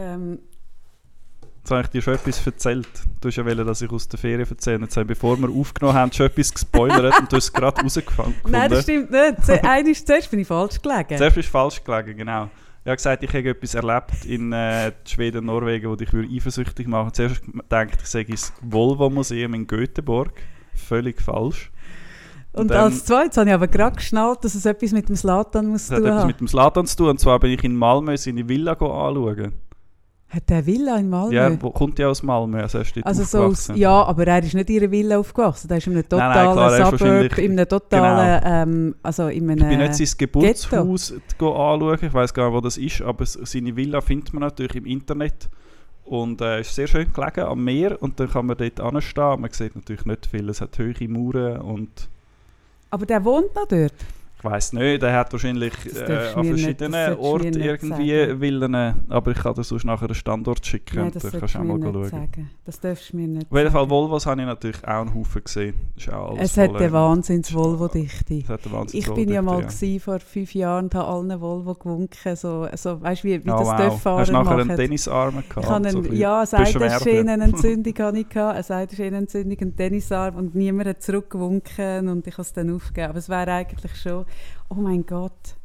Ähm, Jetzt habe ich dir schon etwas erzählt. Du hast ja wollen, dass ich aus der Ferien erzähle. Jetzt haben, bevor wir aufgenommen haben, schon etwas gespoilert und du hast es gerade rausgefunden. nein, das stimmt nicht. Zu- Einmal zuerst bin ich falsch gelegen. Zuerst ist falsch gelegen, genau. Ich habe gesagt, ich habe etwas erlebt in äh, Schweden und Norwegen, wo dich würde eifersüchtig machen Zuerst gedacht, ich sage das Volvo-Museum in Göteborg. Völlig falsch. Und dann- als zweites habe ich aber gerade geschnallt, dass es etwas mit dem Slatan muss Das hat tun etwas haben. mit dem Slatan zu tun. Und zwar bin ich in Malmö seine Villa anschauen. Hat der Villa in Malmö? Ja, kommt ja aus Malmö, also er ist also so aus, ja, aber er ist nicht in einer Villa aufgewachsen. Der ist in einem Nein, nein, totalen klar, er Suburb, in einem totalen, ähm, also in einem... Ich bin nicht sein Geburtshaus anschauen, ich weiß gar nicht, wo das ist, aber seine Villa findet man natürlich im Internet. Und äh, ist sehr schön gelegen am Meer und dann kann man dort anstehen. Man sieht natürlich nicht viel, es hat hohe Mauern und aber der wohnt noch dort. Ich weiß nicht, er hat wahrscheinlich äh, an nicht- verschiedenen Orten irgendwie sagen. Villen, aber ich kann dir sonst nachher einen Standort schicken Nein, und das dann solltest kannst du auch mir mal nicht schauen. sagen. Das darfst du mir nicht Auf jeden Fall. Volvos habe ich natürlich auch einen Haufen gesehen. Es hat eine äh, Wahnsinns-Volvo-Dichte. Ich bin ja mal gewesen, vor fünf Jahren und habe allen Volvo gewunken. So, so, weißt du, wie, wie Oh, das wow. Dörffahrer Hast du nachher einen. Tennisarm gehabt? Ich und so ein einen, ja, eine? Seitenschinenentzündung hatte ich, eine Seitenschinenentzündung, einen Tennisarm und niemand hat zurückgewunken und ich habe es dann aufgegeben. Aber es wäre eigentlich schon, oh mein Gott,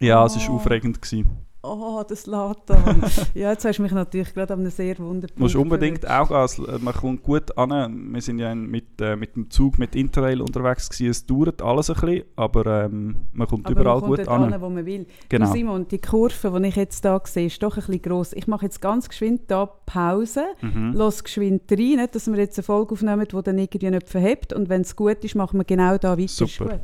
Ja, es war Oh. aufregend. Gewesen. oh, das Latan. ja, jetzt hast du mich natürlich gerade an einem sehr wunderbaren musst unbedingt auch gehen. Äh, Man kommt gut an. Wir sind ja mit, äh, mit dem Zug, mit Interrail unterwegs gewesen. Es dauert alles ein bisschen, aber ähm, man kommt Aber überall man kommt gut an. an, wo man will. Genau. Du Simon, die Kurve, die ich jetzt hier sehe, ist doch ein bisschen gross. Ich mache jetzt ganz geschwind hier Pause, Mhm. los geschwind rein, nicht, dass wir jetzt eine Folge aufnehmen, die dann irgendwie nicht verhebt. Und wenn es gut ist, machen wir genau da weiter. Super.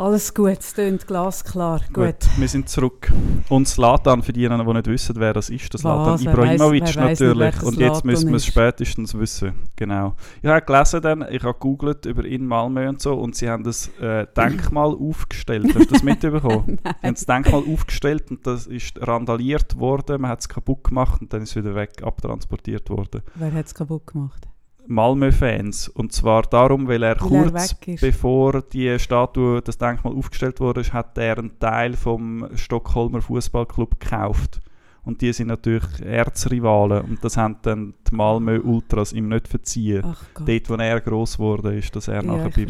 Alles gut, es tönt glasklar. Gut. Gut, wir sind zurück. Und Slatan, für diejenigen, die nicht wissen, wer das ist, das Slatan Ibrahimovic nicht, natürlich. wer Und jetzt müssen wir es spätestens wissen. Genau. Ich habe gelesen, dann, ich habe gegoogelt über in Malmö und so, und sie haben das äh, Denkmal aufgestellt. Hast du das mitbekommen? Sie haben das Denkmal aufgestellt und das ist randaliert worden, man hat es kaputt gemacht und dann ist es wieder weg abtransportiert worden. Wer hat es kaputt gemacht? Malmö-Fans. Und zwar darum, weil er Weil er kurz ist. bevor die Statue, das Denkmal aufgestellt wurde, hat er einen Teil vom Stockholmer Fußballclub gekauft. Und die sind natürlich Erzrivalen und das haben dann die Malmö Ultras ihm nicht verziehen. Dort, wo er gross wurde, ist, dass er ja, nachher beim,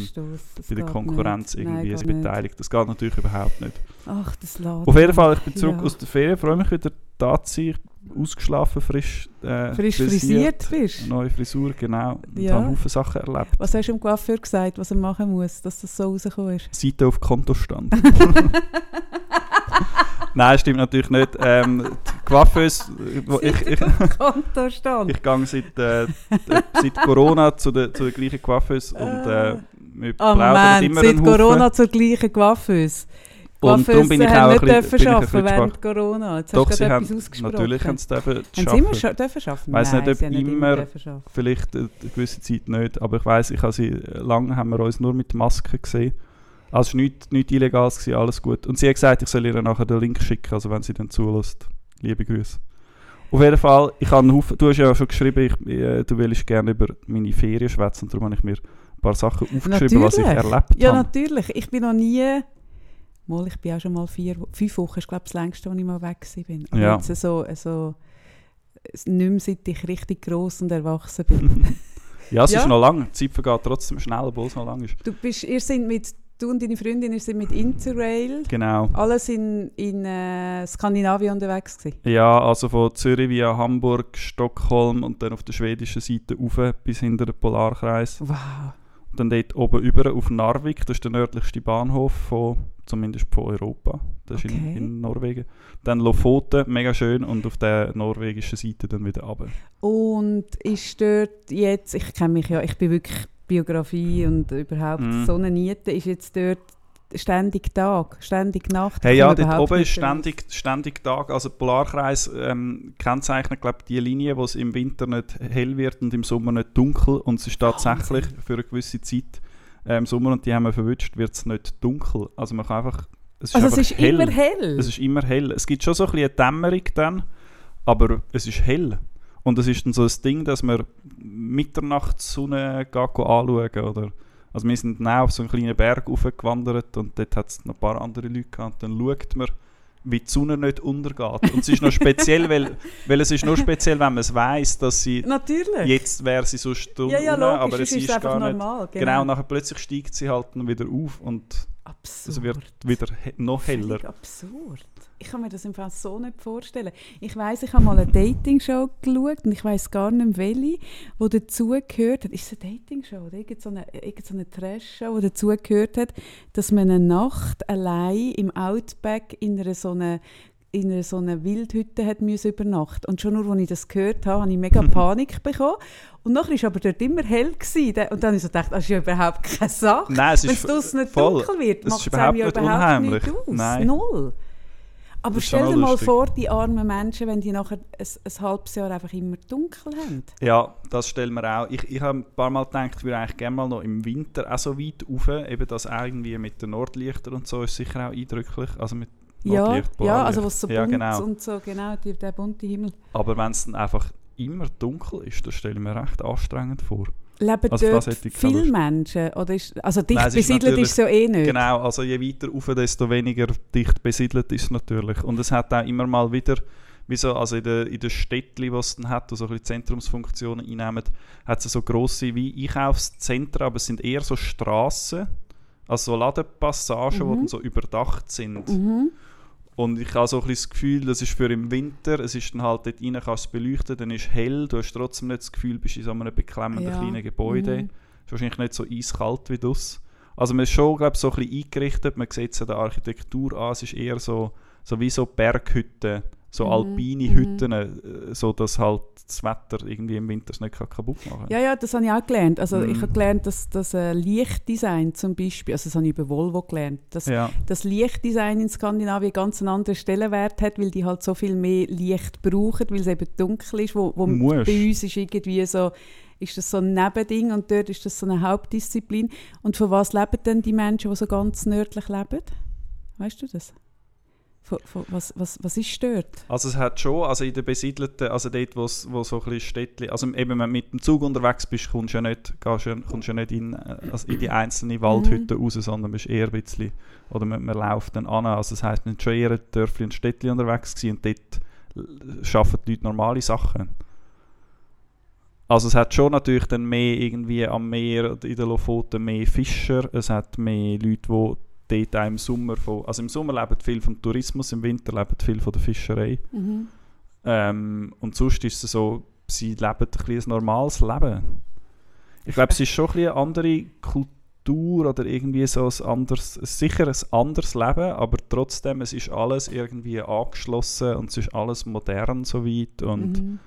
bei der Konkurrenz nicht. Nein, irgendwie nicht. beteiligt. Das geht natürlich überhaupt nicht. Ach, das Laden. Auf jeden Fall, ich bin zurück Ja. aus der Ferien, freue mich wieder da zu sein. Ausgeschlafen, frisch, äh, Frisch frisiert bist. Neue Frisur, genau. Und Ja. habe Haufen Sachen erlebt. Was hast du dem Coiffeur gesagt, was er machen muss, dass das so rausgekommen ist? Seite auf Kontostand. Nein, stimmt natürlich nicht. Ähm, die Coiffeuse, wo ich, ich, Kontostand. ich gehe seit, äh, seit Corona zu der, zu der gleichen Coiffeuse und äh, wir Oh plaudern Moment, immer seit. Corona zur gleichen Coiffeuse. Und darum bin ich auch ein nicht bisschen- dürfen bin ich ein arbeiten bisschen während Corona. Jetzt Doch, hast du sie gerade haben, natürlich haben sie dürfen Haben sie immer dürfen arbeiten? Weiss Nein, nicht, ob nicht immer- dürfen arbeiten. Vielleicht eine gewisse Zeit nicht, aber ich weiss, ich habe sie, lange haben wir uns nur mit Masken gesehen. Also es war nichts, nichts Illegales, gewesen, alles gut. Und sie hat gesagt, ich soll ihr nachher den Link schicken, also wenn sie dann zulässt. Liebe Grüße. Auf jeden Fall, ich habe Haufen, du hast ja schon geschrieben, ich, äh, du willst gerne über meine Ferien schwätzen, darum habe ich mir ein paar Sachen aufgeschrieben, was ich Natürlich. erlebt Ja, habe. natürlich. Ich bin noch nie... Mal, ich bin auch schon mal vier, fünf Wochen, ist glaube ich das längste, wo ich mal weg bin. Aber Ja. jetzt so, so nicht mehr seit ich richtig gross und erwachsen bin. Ja, es Ja. ist noch lang, die Zeit vergeht trotzdem schnell, obwohl es noch lang ist. du bist, ihr sind mit, du und deine Freundin, ihr sind mit Interrail, Genau. alles in, in äh, Skandinavien unterwegs gewesen. Ja, also von Zürich via Hamburg, Stockholm und dann auf der schwedischen Seite rauf bis hinter den Polarkreis. Wow. Dann dort oben über auf Narvik, das ist der nördlichste Bahnhof von, zumindest von Europa. Das ist in, Okay. in Norwegen. Dann Lofoten, mega schön, und auf der norwegischen Seite dann wieder runter. Und ist dort jetzt, ich kenne mich ja, ich bin wirklich Biografie und überhaupt Mhm. so eine Niete, ist jetzt dort ständig Tag, ständig Nacht. Hey, ja, dort oben ist ständig, ständig Tag. Also der Polarkreis ähm, kennzeichnet, glaube die Linie, wo es im Winter nicht hell wird und im Sommer nicht dunkel. Und es ist tatsächlich für eine gewisse Zeit äh, im Sommer, und die haben wir verwünscht, wird es nicht dunkel. Also man kann einfach... Es ist Also es ist hell. immer hell. Es ist immer hell. Es gibt schon so ein bisschen eine Dämmerung dann, aber es ist hell. Und es ist dann so ein Ding, dass man Mitternachtssonne anschauen oder also wir sind dann auf so einen kleinen Berg raufgewandert und dort hat es noch ein paar andere Leute gehabt. Dann schaut man wie die Sonne nicht untergeht. Und es ist noch speziell, weil, weil es ist nur speziell, wenn man es weiss, dass sie Natürlich. jetzt wäre sie so stumm, ja, ja, logisch, aber es ist, einfach gar nicht. normal. Genau. nachher plötzlich steigt sie halt dann wieder auf und Absurd. es wird wieder he noch heller. Völlig absurd. Ich kann mir das im Fall so nicht vorstellen. Ich weiß, ich habe mal eine Dating-Show geschaut und ich weiß gar nicht welche, wo dazu gehört hat. Ist es eine Dating-Show oder irgend so eine, irgend so eine Trash-Show, wo dazu gehört hat, dass man eine Nacht allein im Outback in einer so einer in einer so einer Wildhütte hat müssen übernachten Und schon nur, als ich das gehört habe, habe ich mega Panik bekommen. Und nachher war aber dort immer hell. Gewesen. Und dann habe ich so gedacht, das ist ja überhaupt keine Sache. Es Wenn es draussen nicht voll. dunkel wird, Es macht ist es einem ja überhaupt nicht überhaupt unheimlich. aus. Nein. Null. Aber Das stell dir mal vor, die armen Menschen, wenn die nachher ein, ein halbes Jahr einfach immer dunkel haben. Ja, das stellen wir auch. Ich, ich habe ein paar Mal gedacht, ich würde eigentlich gerne mal noch im Winter auch so weit rauf. Eben das auch irgendwie mit den Nordlichtern und so ist sicher auch eindrücklich. Also mit Ja, Nordlicht, ja also was so Ja, bunt genau. und so, genau, die, der bunte Himmel. Aber wenn es dann einfach immer dunkel ist, das stelle ich mir recht anstrengend vor. Leben Also dort viele. Menschen? Oder ist, also dicht Nein, es ist besiedelt ist es ja eh nicht. Genau, also je weiter rauf, desto weniger dicht besiedelt ist es natürlich. Und es hat auch immer mal wieder, wie so, also in den in den Städtchen, die es dann hat, die so ein bisschen Zentrumsfunktionen einnehmen, hat es so grosse wie Einkaufszentren, aber es sind eher so Strassen, also so Ladepassagen, die Mhm. dann so überdacht sind. Mhm. Und ich habe so ein bisschen das Gefühl, das ist für im Winter, es ist dann halt dort rein, kannst du es beleuchten, dann ist hell, du hast trotzdem nicht das Gefühl, du bist in so einem beklemmenden Ja. kleinen Gebäude. Mhm. ist wahrscheinlich nicht so eiskalt wie das. Also man ist schon, glaube ich, so ein bisschen eingerichtet, man sieht es an der Architektur an, es ist eher so, so wie so Berghütten, so Mhm, alpine mhm. Hütten, äh, so dass halt das Wetter irgendwie im Winter nicht kann kaputt machen Ja, ja, das habe ich auch gelernt. Also Mhm. ich habe gelernt, dass das äh, Lichtdesign zum Beispiel, also das habe ich über Volvo gelernt, dass ja. das Lichtdesign in Skandinavien ganz einen anderen Stellenwert hat, weil die halt so viel mehr Licht brauchen, weil es eben dunkel ist, wo, wo Musst. bei uns ist irgendwie so, ist das so ein Nebending und dort ist das so eine Hauptdisziplin. Und von was leben denn die Menschen, die so ganz nördlich leben? Weißt du das? Was, was, was ist dort? Also es hat schon, also in den besiedelten, also dort, wo wo so ein bisschen Städtchen, also eben wenn du mit dem Zug unterwegs bist, kommst du ja nicht, gehst ja, kommst ja nicht in, äh, also in die einzelnen Waldhütten raus, sondern bist eher ein bisschen, oder man, man läuft dann an, also das heisst, man ist schon eher in Dörfli und Städtchen unterwegs gewesen und dort äh, arbeiten die Leute normale Sachen. Also es hat schon natürlich dann mehr irgendwie am Meer, in den Lofoten mehr Fischer, es hat mehr Leute, die dort auch im Sommer von, also im Sommer leben viel vom Tourismus, im Winter leben viel von der Fischerei. Mhm. Ähm, und sonst ist es so, sie leben ein, ein normales Leben. Ich glaube, es ist schon ein eine andere Kultur oder irgendwie so ein anderes, sicher ein anderes Leben, aber trotzdem, es ist alles irgendwie angeschlossen und es ist alles modern soweit und Mhm.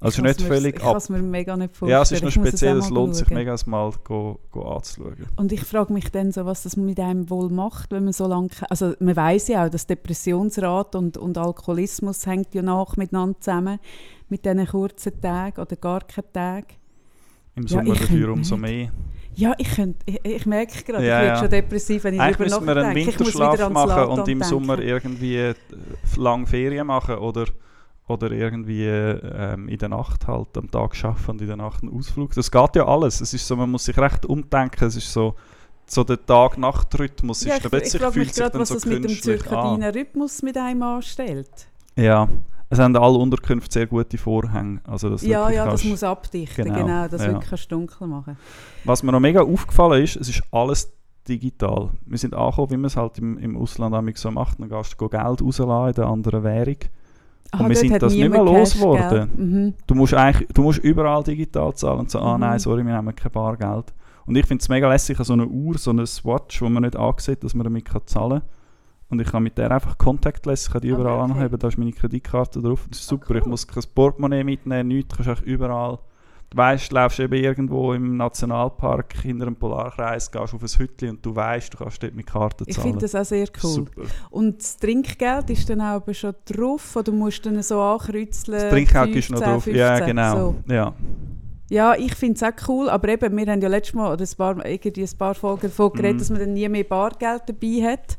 Also Ich nicht völlig Ich ab. kann es mir mega nicht vorstellen. Ja, es ist noch Ich speziell, es lohnt sich mega, es mal go, go anzuschauen. Und ich frage mich dann so, was das mit einem wohl macht, wenn man so lange... Also man weiß ja auch, dass Depressionsrate und, und Alkoholismus hängt ja nach miteinander zusammen, mit diesen kurzen Tagen oder gar keinen Tagen. Im Ja, Sommer ich dafür umso mehr. Ja, ich, könnte, ich, ich merke gerade, Ja, ich werde ja. schon depressiv, wenn ich Eigentlich darüber müssen wir einen nachdenke. Ich Winterschlaf machen und im denken. Sommer irgendwie äh, lang Ferien machen oder, oder irgendwie ähm, in der Nacht halt am Tag arbeiten und in der Nacht einen Ausflug. Das geht ja alles. Es ist so, man muss sich recht umdenken. Es ist so, so der Tag-Nacht-Rhythmus Ja, ist ich, plötzlich ich frage mich gerade, was so das mit dem zirkadinen Rhythmus mit einem anstellt. Ja, es haben alle Unterkünfte sehr gute Vorhänge. Also das Ja, ja, das muss abdichten, Genau, genau, das ja. wirklich dunkel machen. Was mir noch mega aufgefallen ist, es ist alles digital. Wir sind angekommen, wie man es halt im, im Ausland so macht. Dann gehst du Geld rauslassen in der anderen Währung. Aha, wir sind das nicht mehr losgeworden. gell? Mhm. Du musst, eigentlich, du musst überall digital zahlen und so, ah Mhm. nein, sorry, wir nehmen kein Bargeld. Und ich finde es mega lässig, so eine Uhr, so eine Watch, wo man nicht ansieht, dass man damit kann zahlen kann. Und ich kann mit der einfach contactless, ich kann die Okay, überall okay. anheben, da ist meine Kreditkarte drauf. Das ist Ah, super, ich cool. muss kein Portemonnaie mitnehmen, nichts, kannst überall. Du weißt, du läufst eben irgendwo im Nationalpark hinter einem Polarkreis, gehst auf ein Hütchen und du weißt, du kannst dort mit Karte Ich zahlen. finde das auch sehr cool. Super. Und das Trinkgeld ist dann auch aber schon drauf oder musst du dann so ankreuzeln? Das Trinkgeld ist noch 15, drauf. Ja, 15, genau. so. Ja. Ja, ich finde es auch cool, aber eben, wir haben ja letztes Mal oder ein paar, irgendwie ein paar Folgen davon geredet, Mhm. dass man dann nie mehr Bargeld dabei hat.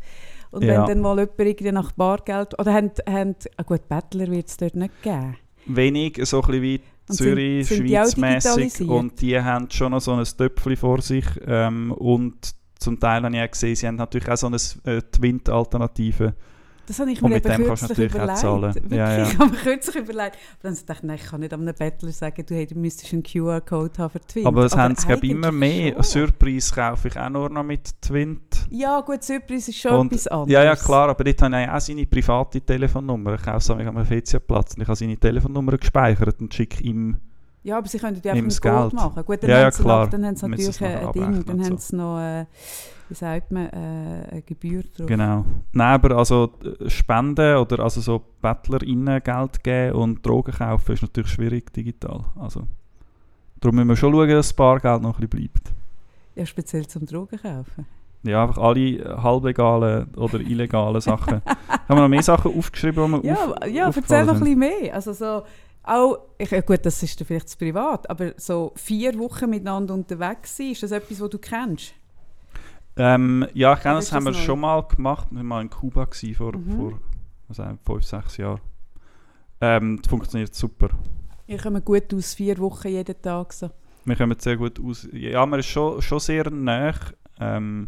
Und Ja. wenn dann mal jemand irgendwie nach Bargeld... Oder haben, haben, ah gut, Bettler wird es dort nicht geben. wenig, so ein bisschen wie Und Zürich, digitalisiert? und die haben schon noch so ein Töpfchen vor sich ähm, und zum Teil habe ich auch gesehen, sie haben natürlich auch so eine äh, Twint-Alternative, Das habe ich Und mir mit eben dem kannst du kürzlich natürlich auch überlegt. zahlen. Wirklich, Ja, ja. ich habe mir kürzlich überlegt. Aber dann dachte ich, nein, ich kann nicht einem Bettler sagen, du, hey, du müsstest einen QR-Code haben für Twint. Aber es haben eigentlich immer mehr. Surprise kaufe ich auch nur noch mit Twint. Ja, gut, Surprise ist schon Und- etwas anderes. Ja, ja, klar, aber dort habe ich auch seine private Telefonnummer. Ich kaufe es am Helvetiaplatz und ich habe seine Telefonnummer gespeichert und schicke ihm... Ja, aber sie können die einfach Gold Geld. machen. Gut, dann Ja, ja, haben sie klar. noch, dann haben sie natürlich ein Ding, dann haben sie noch, äh, wie sagt man, äh, eine Gebühr drauf. Genau. Nein, aber also äh, Spenden oder also so BettlerInnen Geld geben und Drogen kaufen ist natürlich schwierig digital. Also, darum müssen wir schon schauen, dass das Bargeld noch ein bisschen bleibt. Ja, speziell zum Drogen kaufen. Ja, einfach alle äh, halblegalen oder illegalen Sachen. Haben wir noch mehr Sachen aufgeschrieben, die wir Ja, auf, ja erzähl noch ein bisschen mehr. Also so, auch, ich, gut, das ist vielleicht zu privat, aber so vier Wochen miteinander unterwegs sein, ist das etwas, was du kennst? Ähm, ja, ich kenne das, haben wir schon mal gemacht. Wir waren mal in Kuba gewesen, vor, Mhm. vor wir, fünf, sechs Jahren. Ähm, das funktioniert super. Ihr kommt gut aus, vier Wochen jeden Tag so. Wir kommen sehr gut aus. Ja, man ist schon, schon sehr nah. Ähm,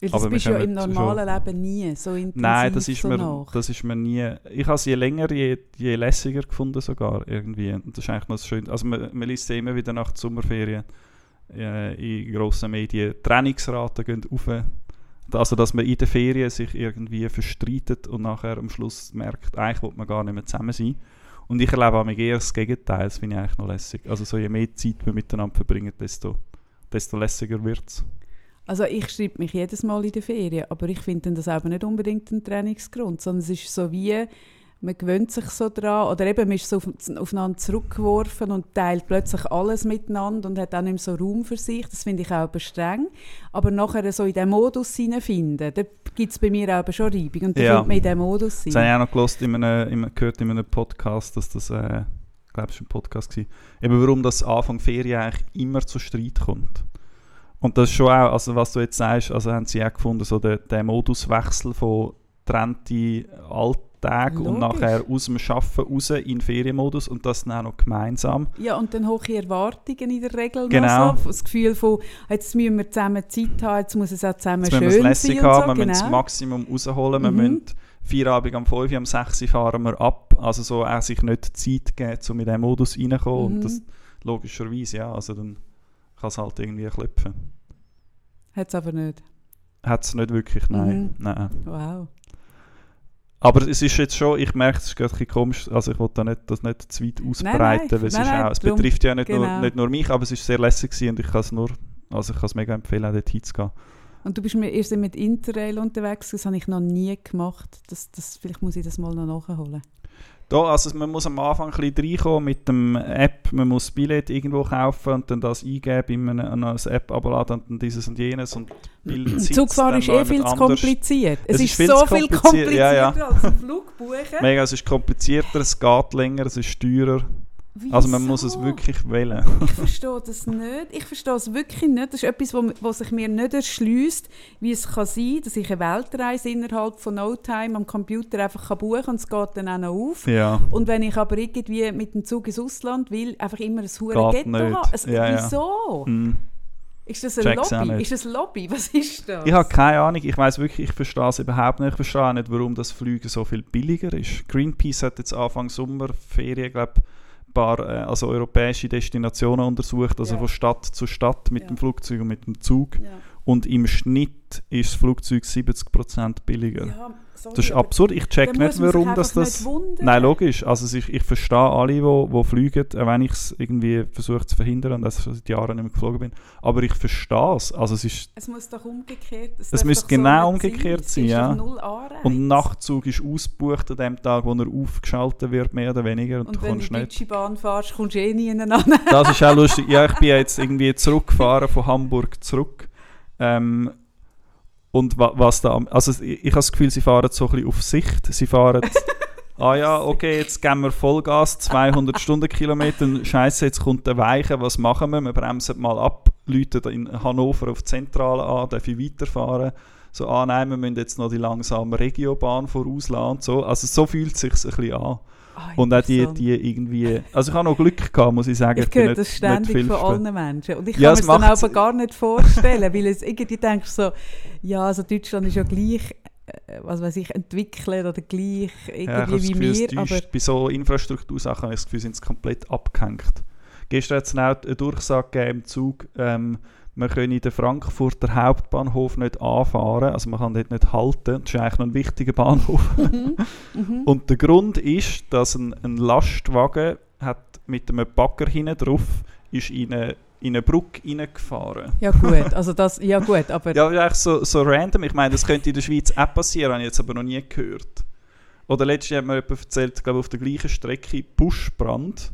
Weil das Aber bist du ja im normalen Leben nie so intensiv nein, das ist, so mir, nach. das ist mir nie... Ich habe es je länger, je, je lässiger gefunden sogar irgendwie. Und das ist eigentlich noch das Schöne. Also man, man liest ja immer wieder nach den Sommerferien äh, in grossen Medien, Trainingsraten gehen rauf. Also dass man in den Ferien sich irgendwie verstreitet und nachher am Schluss merkt, eigentlich will man gar nicht mehr zusammen sein. Und ich erlebe auch eher das Gegenteil, das finde ich eigentlich noch lässig. Also so je mehr Zeit wir miteinander verbringen, desto, desto lässiger wird es. Also ich schreibe mich jedes Mal in der Ferien, aber ich finde das aber nicht unbedingt ein Trainingsgrund, sondern es ist so wie, man gewöhnt sich so dran oder eben man ist so auf, aufeinander zurückgeworfen und teilt plötzlich alles miteinander und hat auch nicht mehr so Raum für sich. Das finde ich auch aber streng. Aber nachher so in diesen Modus hineinfinden, da gibt es bei mir auch aber schon Reibung und dann Ja. findet man in diesem Modus Das habe ich auch noch gelost in einem, in einem, gehört in einem Podcast, dass das, äh, ich glaube, war ein Podcast gewesen, eben warum das Anfang Ferien eigentlich immer zu Streit kommt. Und das ist schon auch, also was du jetzt sagst, also haben sie auch gefunden, so der, der Moduswechsel von trennte Alltag und nachher aus dem Arbeiten raus in den Ferienmodus und das dann auch noch gemeinsam. Ja, und dann hohe Erwartungen in der Regel Genau. noch so. Das Gefühl von, jetzt müssen wir zusammen Zeit haben, jetzt muss es auch zusammen Jetzt müssen schön wir es lässig sein haben, so. wir müssen das genau. Maximum rausholen, wir Mhm. müssen Feierabend am 5 Uhr, am 6 Uhr fahren wir ab. Also so auch sich nicht Zeit geben, um in diesen Modus reinzukommen. Mhm. Und das logischerweise, ja, also dann kann es halt irgendwie klopfen. Hat es aber nicht. Hat es nicht wirklich, nein. Mhm. nein. Wow. Aber es ist jetzt schon, ich merke, es ist gerade ein bisschen komisch, also ich wollte da nicht, das nicht zu weit ausbreiten, nein, weil es, nein, ist nein, auch, es drum- betrifft ja nicht, nur, genau. nicht nur mich, aber es ist sehr lässig gewesen und ich kann es nur, also ich kann es mega empfehlen, auch dort hinzugehen. Und du bist mir erst mit Interrail unterwegs, das habe ich noch nie gemacht. Das, das, vielleicht muss ich das mal noch nachholen. Da, also man muss am Anfang ein bisschen reinkommen mit dem App, man muss das Billett irgendwo kaufen und dann das eingeben in einer, einer App abladen und dann dieses und jenes und Bild Zugfahren ist eh viel zu kompliziert. Es, Es ist, ist viel so viel kompliziert, komplizierter ja, ja. als ein Flug buchen. Mega, es ist komplizierter, es geht länger, es ist teurer. Also man muss es Wieso? wirklich wählen. Ich verstehe das nicht. Ich verstehe es wirklich nicht. Das ist etwas, wo, wo sich mir nicht erschließt, wie es kann sein dass ich eine Weltreise innerhalb von No Time am Computer einfach kann buchen kann und es geht dann auch noch auf. Ja. Und wenn ich aber irgendwie mit dem Zug ins Ausland will, einfach immer ein hure Geht Ghetto nicht. Es, Ja, ja. wieso? Mm. Ist das ein Check's Lobby? Ist das ein Lobby? Was ist das? Ich habe keine Ahnung, ich weiß wirklich, ich verstehe es überhaupt nicht. Ich verstehe auch nicht, warum das Fliegen so viel billiger ist. Greenpeace hat jetzt Anfang Sommerferien, glaube ein paar äh, also europäische Destinationen untersucht, also Ja. von Stadt zu Stadt mit Ja. dem Flugzeug und mit dem Zug. Ja. Und im Schnitt ist das Flugzeug 70% billiger. Sorry, Das ist absurd. Ich check nicht, warum das das. Nein, logisch. Also ich, ich verstehe alle, die wo, wo fliegen, auch wenn ich es irgendwie versuche zu verhindern und das schon seit Jahren nicht mehr geflogen bin. Aber ich verstehe es. Also es ist Es muss doch umgekehrt Es darf müsste so genau nicht umgekehrt Es sein, ist ja. Und Nachtzug ist ausgebucht an dem Tag, wo er aufgeschaltet wird, mehr oder weniger. Und, Und du wenn du nicht. Deutsche Bahn fährst, kommst du eh nie an. Das ist auch lustig. Ja, ich bin jetzt irgendwie zurückgefahren von Hamburg zurück. Ähm, und wa was da. Also ich, ich habe das Gefühl, sie fahren so ein bisschen auf Sicht. Sie fahren. ah ja, okay, jetzt geben wir Vollgas, 200 Stundenkilometer. Scheiße, jetzt kommt der Weiche. Was machen wir? Wir bremsen mal ab, läuten in Hannover auf die Zentrale an, darf ich weiterfahren. So, ah nein, wir müssen jetzt noch die langsame Regiobahn vorauslassen und so. Also so fühlt es sich ein bisschen an. Ah, Und auch die, die irgendwie. Also ich habe noch Glück gehabt, muss ich sagen. Ich bin höre nicht- das ständig von allen Menschen. Und ich Ja, kann es mir es dann aber gar nicht vorstellen, weil es irgendwie denkst so, ja, also Deutschland ist ja gleich äh, was weiß ich, entwickeln oder gleich Ja, ich habe irgendwie das wie Gefühl, es wir. Aber bei so Infrastruktursachen habe ich das Gefühl, sind sie komplett abgehängt. Gestern hat es eine Durchsage gegeben im Zug, ähm, man könne den Frankfurter Hauptbahnhof nicht anfahren, also man kann dort nicht halten. Das ist eigentlich noch ein wichtiger Bahnhof. Mhm. Und der Grund ist, dass ein, ein Lastwagen hat mit einem Bagger hinten drauf ist in eine, in eine Brücke reingefahren. ja gut, also das, ja gut, aber Ja, eigentlich so, so random. Ich meine, das könnte in der Schweiz auch passieren, habe ich jetzt aber noch nie gehört. Oder letztens hat mir jemand erzählt, glaube auf der gleichen Strecke Buschbrand.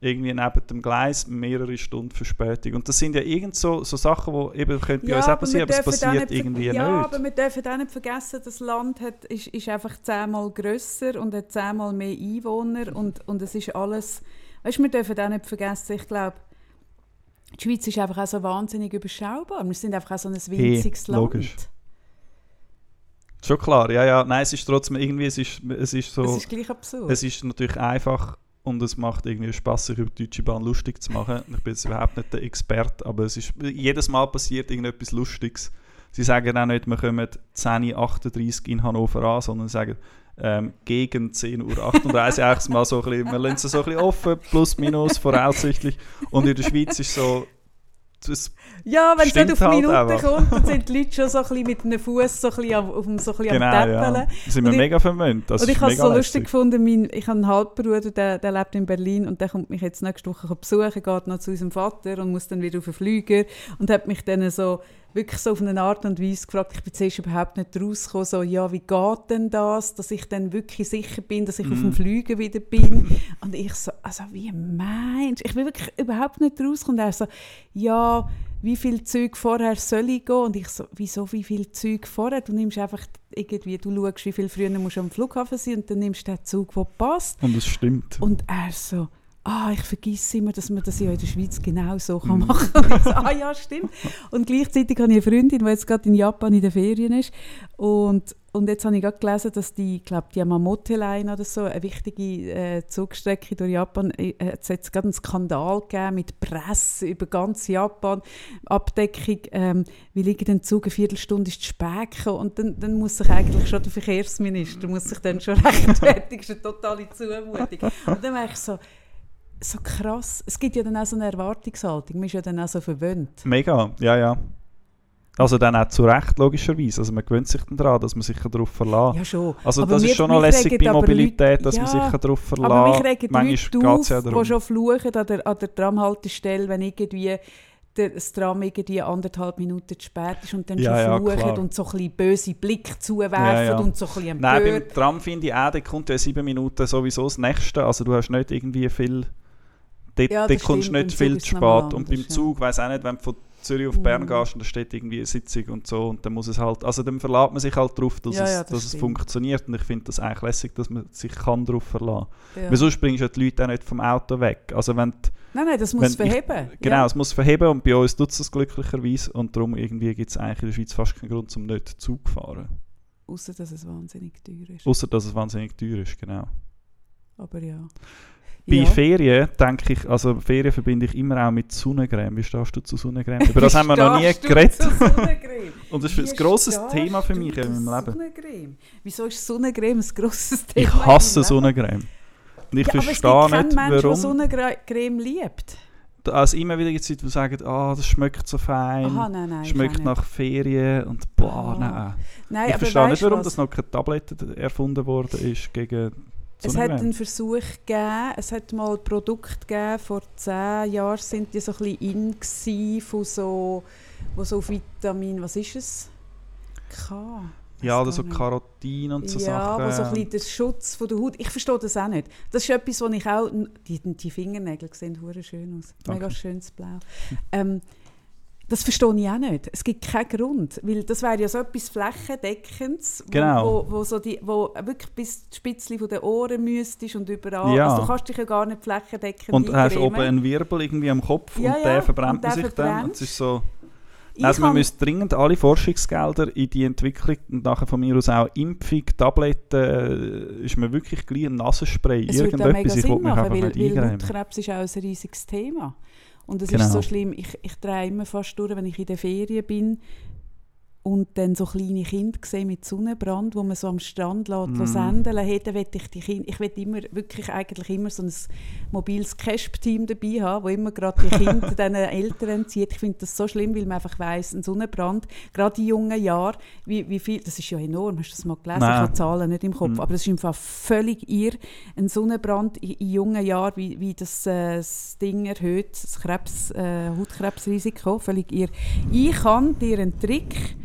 Irgendwie neben dem Gleis, mehrere Stunden Verspätung. Und das sind ja irgend so, so Sachen, die eben können bei uns auch passieren, aber es passiert irgendwie ja, nicht. aber wir dürfen auch nicht vergessen, das Land hat, ist, ist einfach zehnmal grösser und hat zehnmal mehr Einwohner und, und es ist alles... Weißt du, wir dürfen auch nicht vergessen, ich glaube, die Schweiz ist einfach auch so wahnsinnig überschaubar. Wir sind einfach auch so ein winziges Land. logisch. Schon klar, ja, ja. Nein, es ist trotzdem irgendwie, es ist, es ist so... Das ist gleich absurd. Es ist natürlich einfach und es macht irgendwie Spaß, sich über die Deutsche Bahn lustig zu machen. Ich bin jetzt überhaupt nicht der Experte, aber es ist jedes Mal passiert irgendetwas Lustiges. Sie sagen auch nicht, wir kommen 10.38 Uhr in Hannover an, sondern sagen ähm, gegen 10.38 Uhr. eigentlich mal so ein bisschen, wir lassen es so ein bisschen offen, plus minus, voraussichtlich. Und in der Schweiz ist so, das, Ja, wenn es nicht auf halt Minuten einfach. kommt, dann sind die Leute schon so ein bisschen mit einem Fuß so ein bisschen am, auf dem, so ein bisschen genau, am ja. Täppeln. Da sind wir mega verwöhnt. Und ich habe es so lustig gefunden, mein, ich habe einen Halbbruder, der, der lebt in Berlin und der kommt mich jetzt nächste Woche besuchen, geht noch zu unserem Vater und muss dann wieder auf den Flüger und hat mich dann so wirklich so auf eine Art und Weise gefragt, ich bin zuerst überhaupt nicht rausgekommen, so, ja, wie geht denn das, dass ich dann wirklich sicher bin, dass ich auf Mhm. dem Flüger wieder bin und ich so, also wie meinst du? Ich bin wirklich überhaupt nicht rausgekommen und er so, ja, wie viel Zeug vorher soll ich gehen? Und ich so, wieso wie viel Zeug vorher? Du nimmst einfach irgendwie, du schaust, wie viel früher musst du am Flughafen sein und dann nimmst du den Zug, der passt. Und es stimmt. Und er so, ah, ich vergesse immer, dass man das ja in der Schweiz genau so kann Mhm. machen kann. So, ah ja, stimmt. Und gleichzeitig habe ich eine Freundin, die jetzt gerade in Japan in den Ferien ist. Und, und jetzt habe ich gerade gelesen, dass die, glaube, die Yamamoto-Line oder so, eine wichtige äh, Zugstrecke durch Japan, äh, hat es jetzt gerade einen Skandal gegeben mit Presse über ganz Japan, Abdeckung, ähm, wie liegt ein Zug eine Viertelstunde ist zu spät gekommen. Und dann, dann muss sich eigentlich schon der Verkehrsminister muss sich dann schon rechtfertigen. Das ist eine totale Zumutung. Und dann war ich so, so krass. Es gibt ja dann auch so eine Erwartungshaltung. Man ist ja dann auch so verwöhnt. Mega, ja, ja. Also dann auch zu Recht, logischerweise. Also man gewöhnt sich dann daran, dass man sich darauf verlässt. Ja, schon. Also Aber das ist schon noch lässig bei Mobilität, Leute- dass man ja, sich darauf verlässt. Aber mich regen Manchmal Leute auf, ja die schon fluchen an der, an der Tramhaltestelle, wenn irgendwie der, das Tram irgendwie anderthalb Minuten zu spät ist und dann Ja, schon ja, fluchen klar. und so ein bisschen böse Blick zuwerfen Ja, ja. und so ein bisschen Nein, empört. beim Tram finde ich auch, da kommt ja sieben Minuten sowieso das Nächste. Also du hast nicht irgendwie viel... Dort, Ja, dort kommst du nicht viel zu spät. Und beim Zug, weiß auch nicht, wenn du von Zürich auf Bern Mhm. gehst und da steht irgendwie eine Sitzung und so und dann muss es halt... Also dann verlässt man sich halt darauf, dass, Ja, es, ja, das dass es funktioniert. Und ich finde das eigentlich lässig, dass man sich kann darauf verlassen kann. Ja. Weil sonst bringst du ja die Leute auch nicht vom Auto weg. Also wenn die, Nein, nein, das muss wenn ich- verheben. Genau, Ja. es muss verheben und bei uns tut es das glücklicherweise und darum irgendwie gibt es eigentlich in der Schweiz fast keinen Grund, zum nicht Zug zu fahren. Außer, dass es wahnsinnig teuer ist. Außer dass es wahnsinnig teuer ist, genau. Aber ja. Bei ja. Ferien denke ich, also Ferien verbinde ich immer auch mit Sonnencreme. Wie stehst du zu Sonnencreme? Über das haben wir noch nie geredet. Und das ist ein grosses Thema für mich in meinem Leben. Sonnencreme? Wieso ist Sonnencreme ein grosses Thema? Ich hasse? Sonnencreme. Und ich ja, aber es verstehe gibt nicht, Mensch, der warum. Sonnencreme liebt. Also immer wieder gibt es Leute, die sagen, ah, das schmeckt so fein, Aha, nein, nein. schmeckt nach Ferien und boah, Ah. nein. Nein, ich verstehe nicht, warum was? das noch keine Tablette erfunden worden ist gegen Es hat einen Versuch gegeben, es hat mal Produkte gegeben, vor zehn Jahren sind die so ein bisschen in von so, wo so Vitamin, was ist es? K. Ja, oder so nicht. Karotin und so ja, Sachen. wo so ein bisschen der Schutz von der Haut. Ich verstehe das auch nicht. Das ist etwas, was ich auch. Die, die Fingernägel sehen hure schön aus. Mega Danke. schönes Blau. Ähm, das verstehe ich auch nicht. Es gibt keinen Grund, weil das wäre ja so etwas Flächendeckendes, Genau. wo, wo, so die, wo wirklich bis die Spitzli von den Ohren müsstest und überall. Ja. Also du kannst dich ja gar nicht flächendeckend Und du hast oben einen Wirbel irgendwie am Kopf Ja, und der verbrennt und sich dann. verbrennt. Und es ist so, also man müsste dringend alle Forschungsgelder in die Entwicklung und nachher von mir aus auch Impfung, Tabletten, äh, ist mir wirklich gleich ein Nasenspray. Es würde auch mega Irgendetwas, ich Sinn mich machen, einfach weil, weil. Hautkrebs ist auch ein riesiges Thema. Und es Genau. ist so schlimm, ich, ich drehe immer fast durch, wenn ich in der Ferien bin, und dann so kleine Kinder gesehen mit Sonnenbrand, wo man so am Strand lässt, Mm. sendeln hey, dann ich die Kinder, ich will immer, wirklich eigentlich immer so ein mobiles Casp-Team dabei haben, wo immer gerade die Kinder diesen Eltern zieht. Ich finde das so schlimm, weil man einfach weiss, ein Sonnenbrand, gerade in jungen Jahren, wie, wie viel, das ist ja enorm, hast du das mal gelesen? Nein. Ich habe Zahlen nicht im Kopf, Mm. aber es ist einfach völlig irr, ein Sonnenbrand in, in jungen Jahren, wie, wie das, äh, das Ding erhöht, das Krebs, äh, Hautkrebsrisiko, völlig irr. Ich kann dir einen Trick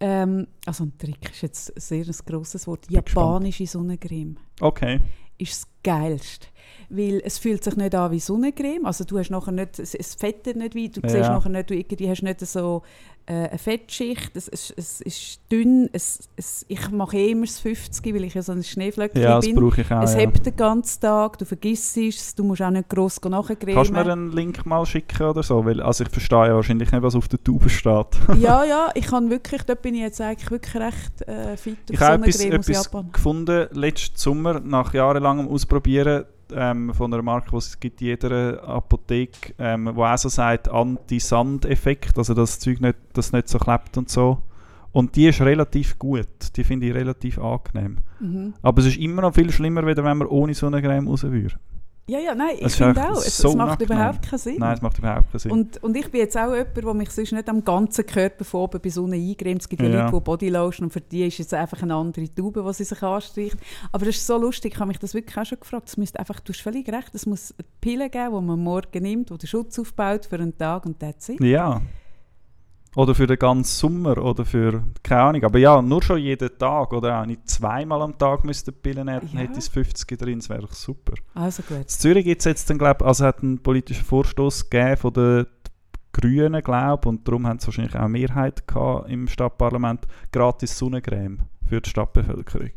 ähm, also ein Trick ist jetzt ein sehr ein grosses Wort. Japanische Sonnencreme Okay. ist das Geilste. Weil es fühlt sich nicht an wie Sonnencreme. Also du hast nachher nicht, es, es fettet nicht wie, du Ja. siehst nachher nicht, du irgendwie hast nicht so äh, eine Fettschicht, es, es, es ist dünn. Es, es, ich mache eh immer das 50, weil ich ja so ein Schneeflöckchen Ja, bin. brauche ich auch. es ja. hebt den ganzen Tag, du vergisst es, du musst auch nicht gross nachcremen. Kannst du mir einen Link mal schicken oder so? Weil, also ich verstehe ja wahrscheinlich nicht, was auf der Tube steht. ja, ja, ich kann wirklich, dort bin ich jetzt eigentlich wirklich recht äh, fit auf Ich habe etwas, gefunden letzten Sommer, nach jahrelangem Ausprobieren ähm, von einer Marke, die es gibt in jeder Apotheke, ähm, wo auch so sagt, Anti-Sand-Effekt, also dass das Zeug nicht, das nicht so klebt und so. Und die ist relativ gut, die finde ich relativ angenehm. Mhm. Aber es ist immer noch viel schlimmer, wenn man ohne Sonnencreme raus würde. Ja, ja, nein, ich finde auch, es, so es macht überhaupt keinen Sinn. Nein, es macht überhaupt keinen Sinn. Und, und ich bin jetzt auch jemand, der mich sonst nicht am ganzen Körper von oben bis unten eingremt. Es gibt ja, Ja. Leute, die Bodylotion und für die ist jetzt einfach eine andere Tube, die sie sich anstreicht. Aber das ist so lustig, ich habe mich das wirklich auch schon gefragt. Es müsste einfach, du hast völlig recht, es muss eine Pille geben, die man morgen nimmt, die den Schutz aufbaut für einen Tag und that's it. Ja. Oder für den ganzen Sommer oder für, keine Ahnung. Aber ja, nur schon jeden Tag oder auch nicht zweimal am Tag müsste die Pille nehmen, dann Ja. hätte es 50 drin, das wäre super. Also gut. In Zürich gibt es jetzt dann, glaube also hat einen politischen Vorstoß gegeben von den Grünen, glaube und darum haben sie wahrscheinlich auch eine Mehrheit gehabt im Stadtparlament, gratis Sonnencreme für die Stadtbevölkerung.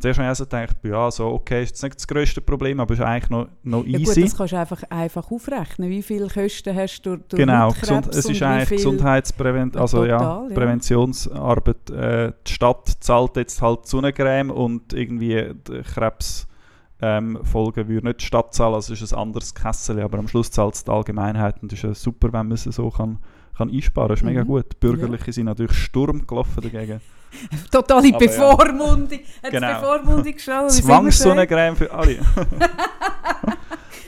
Zuerst habe ich also gedacht, ja, so, okay, ist jetzt nicht das grösste Problem, aber ist eigentlich noch, noch Ja gut, easy. das kannst du einfach, einfach aufrechnen. Wie viele Kosten hast du durch, durch Genau, gesund, es ist eigentlich viel- Gesundheitsprävent, also ja, Total, ja. Präventionsarbeit. Äh, die Stadt zahlt jetzt halt Sonnencreme und irgendwie die Krebsfolgen ähm, Folgen würde nicht die Stadt zahlen, also ist ein anderes Kessel, aber am Schluss zahlt es die Allgemeinheit und das ist ja super, wenn man es so kann, kann einsparen kann. Das ist mega Mhm. gut. Die Bürgerlichen sind natürlich Sturm gelaufen dagegen. Totale Aber ja. Bevormundung. Hat Genau. Bevormundung geschaut? wie? Zwangssonnencreme für alle.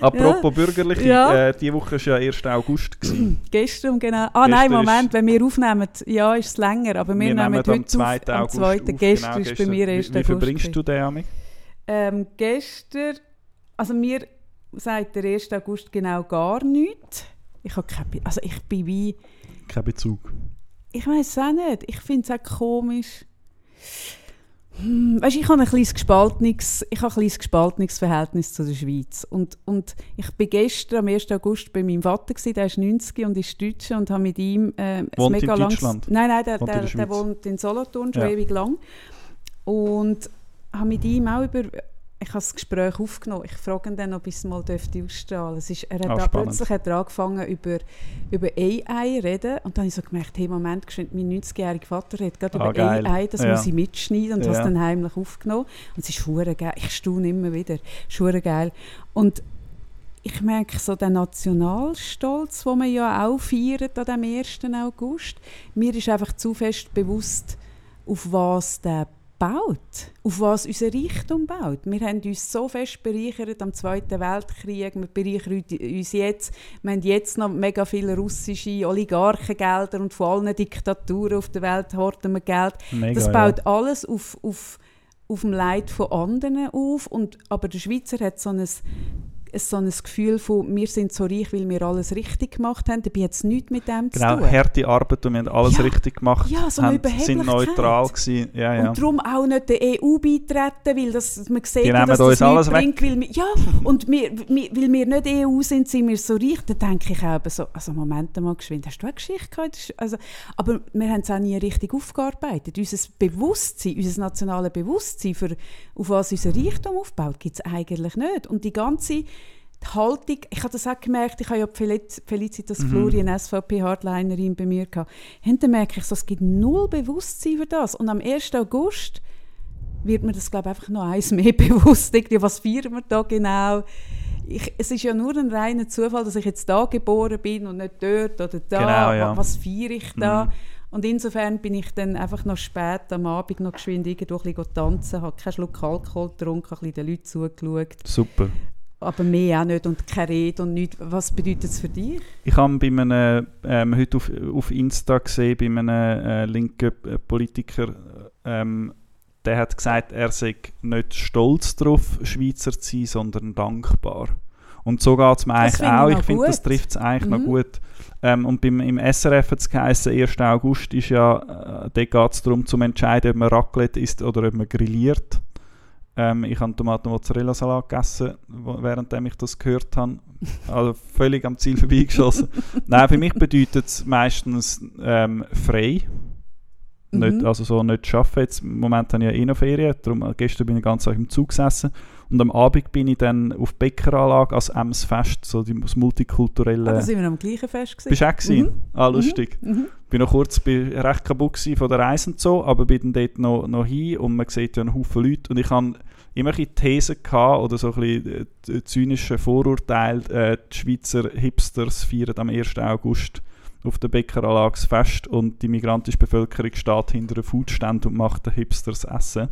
Apropos Bürgerliche, Ja. äh, die Woche war ja 1. August. gewesen. Gestern, genau. Ah nein, Gestern Moment, ist- wenn wir aufnehmen, ja, ist es länger, aber wir, Wir nehmen heute am 2. auf, am August 2. auf. Gestern Genau, ist bei mir Wie, 1. wie August. verbringst gewesen. du den, Ami? Ähm, gestern, also mir sagt der 1. August genau gar nichts. Ich habe keine, also ich bin wie, Kein Bezug. Ich weiß es auch nicht, ich finde es auch komisch. Hm, weißt, ich habe ein kleines gespaltenes, ich habe ein kleines gespaltenes Verhältnis zu der Schweiz. Und, und ich bin gestern am 1. August bei meinem Vater, gewesen, der ist 90 und ist Deutscher und habe mit ihm äh, Wohnt in mega langes... Deutschland? Nein, nein, der, Wohnt in der, der wohnt in Solothurn schon Ja. ewig lang. Und habe mit ihm auch über... Ich habe das Gespräch aufgenommen. Ich frage ihn dann, ob ich es mal dürfte ausstrahlen dürfte. Er hat Ah, da, plötzlich hat er angefangen über, über AI reden und dann habe ich so gemerkt, hey Moment, mein 90-jähriger Vater redet gerade Ah, über geil. AI, das Ja. muss ich mitschneiden und Ja. habe es dann heimlich aufgenommen. Und es ist hure geil. Ich staune immer wieder. Es ist geil. Und ich merke so den Nationalstolz, den man ja auch feiert an dem 1. August. Mir ist einfach zu fest bewusst, auf was der baut, auf was unser Reichtum baut. Wir haben uns so fest bereichert am Zweiten Weltkrieg, wir bereichern uns jetzt, wir haben jetzt noch mega viele russische Oligarchengelder und von allen Diktaturen auf der Welt horten wir Geld. Mega, Das ja. baut alles auf, auf, auf dem Leid von anderen auf. Und, aber der Schweizer hat so ein, so ein Gefühl von, wir sind so reich, weil wir alles richtig gemacht haben. Dabei hat es nichts mit dem Genau, zu tun. harte Arbeit und wir haben alles Ja. richtig gemacht. Ja, so haben, sind neutral gewesen. Ja, ja. Und darum auch nicht der EU beitreten, weil das, man sieht, Die dass uns das alles bringt. Weil wir, ja, und wir, wir, weil wir nicht EU sind, sind wir so reich. Da denke ich auch so, also Moment mal geschwind, hast du eine Geschichte gehabt? Also, aber wir haben es auch nie richtig aufgearbeitet. Unser Bewusstsein, unser nationales Bewusstsein, für, auf was unser Reichtum aufbaut, gibt es eigentlich nicht. Und die ganze die Haltung, ich habe das auch gemerkt, ich habe ja Felic- Felicitas Mhm. Fluri, eine SVP-Hardlinerin bei mir gehabt. Und dann merke ich so, es gibt null Bewusstsein für das. Und am 1. August wird mir das, glaube ich, einfach noch eins mehr bewusst. Was feiern wir da genau? Ich, es ist ja nur ein reiner Zufall, dass ich jetzt da geboren bin und nicht dort oder da. Genau, ja. Wa- Was feiere ich da? Mhm. Und insofern bin ich dann einfach noch spät am Abend noch geschwind irgendwo ein bisschen tanzen, habe keinen Schluck Alkohol getrunken, ein bisschen den Leuten zugeschaut. Super. Aber mehr auch nicht und keine Rede und nichts. Was bedeutet es für dich? Ich habe bei einem, ähm, heute auf, auf Insta gesehen, bei einem äh, linken äh, Politiker, ähm, der hat gesagt, er sei nicht stolz darauf, Schweizer zu sein, sondern dankbar. Und so geht es mir Das eigentlich auch. ich Ich noch finde, das trifft es eigentlich noch Mhm. gut. Ähm, und beim, im SRF hat es geheißen, 1. August ist ja, äh, dort geht es darum, zu entscheiden, ob man Raclette isst oder ob man grilliert. Ähm, ich habe Tomaten-Mozzarella-Salat gegessen, während ich das gehört habe. Also völlig am Ziel vorbeigeschossen. Nein, für mich bedeutet es meistens ähm, frei. Nicht, Mhm. also so nicht arbeiten. Jetzt, Im Moment habe ich ja eh noch Ferien, darum, äh, gestern bin ich ganz Tag im Zug gesessen. Und am Abend bin ich dann auf Bäckeranlage als Ems Fest, so die, das multikulturelle... Ah, da sind wir am gleichen Fest gewesen. Bist du auch gewesen? Mhm. Ah, lustig. Mhm. bin noch kurz bin recht kaputt von der Reise und so, aber bin dann dort noch, noch hin und man sieht ja einen Haufen Leute und ich habe immer ein bisschen die These gehabt, oder so ein bisschen äh, zynische Vorurteil, äh, die Schweizer Hipsters feiern am 1. August auf der Bäckeranlage das Fest und die migrantische Bevölkerung steht hinter einem Foodstand und macht den Hipsters Essen.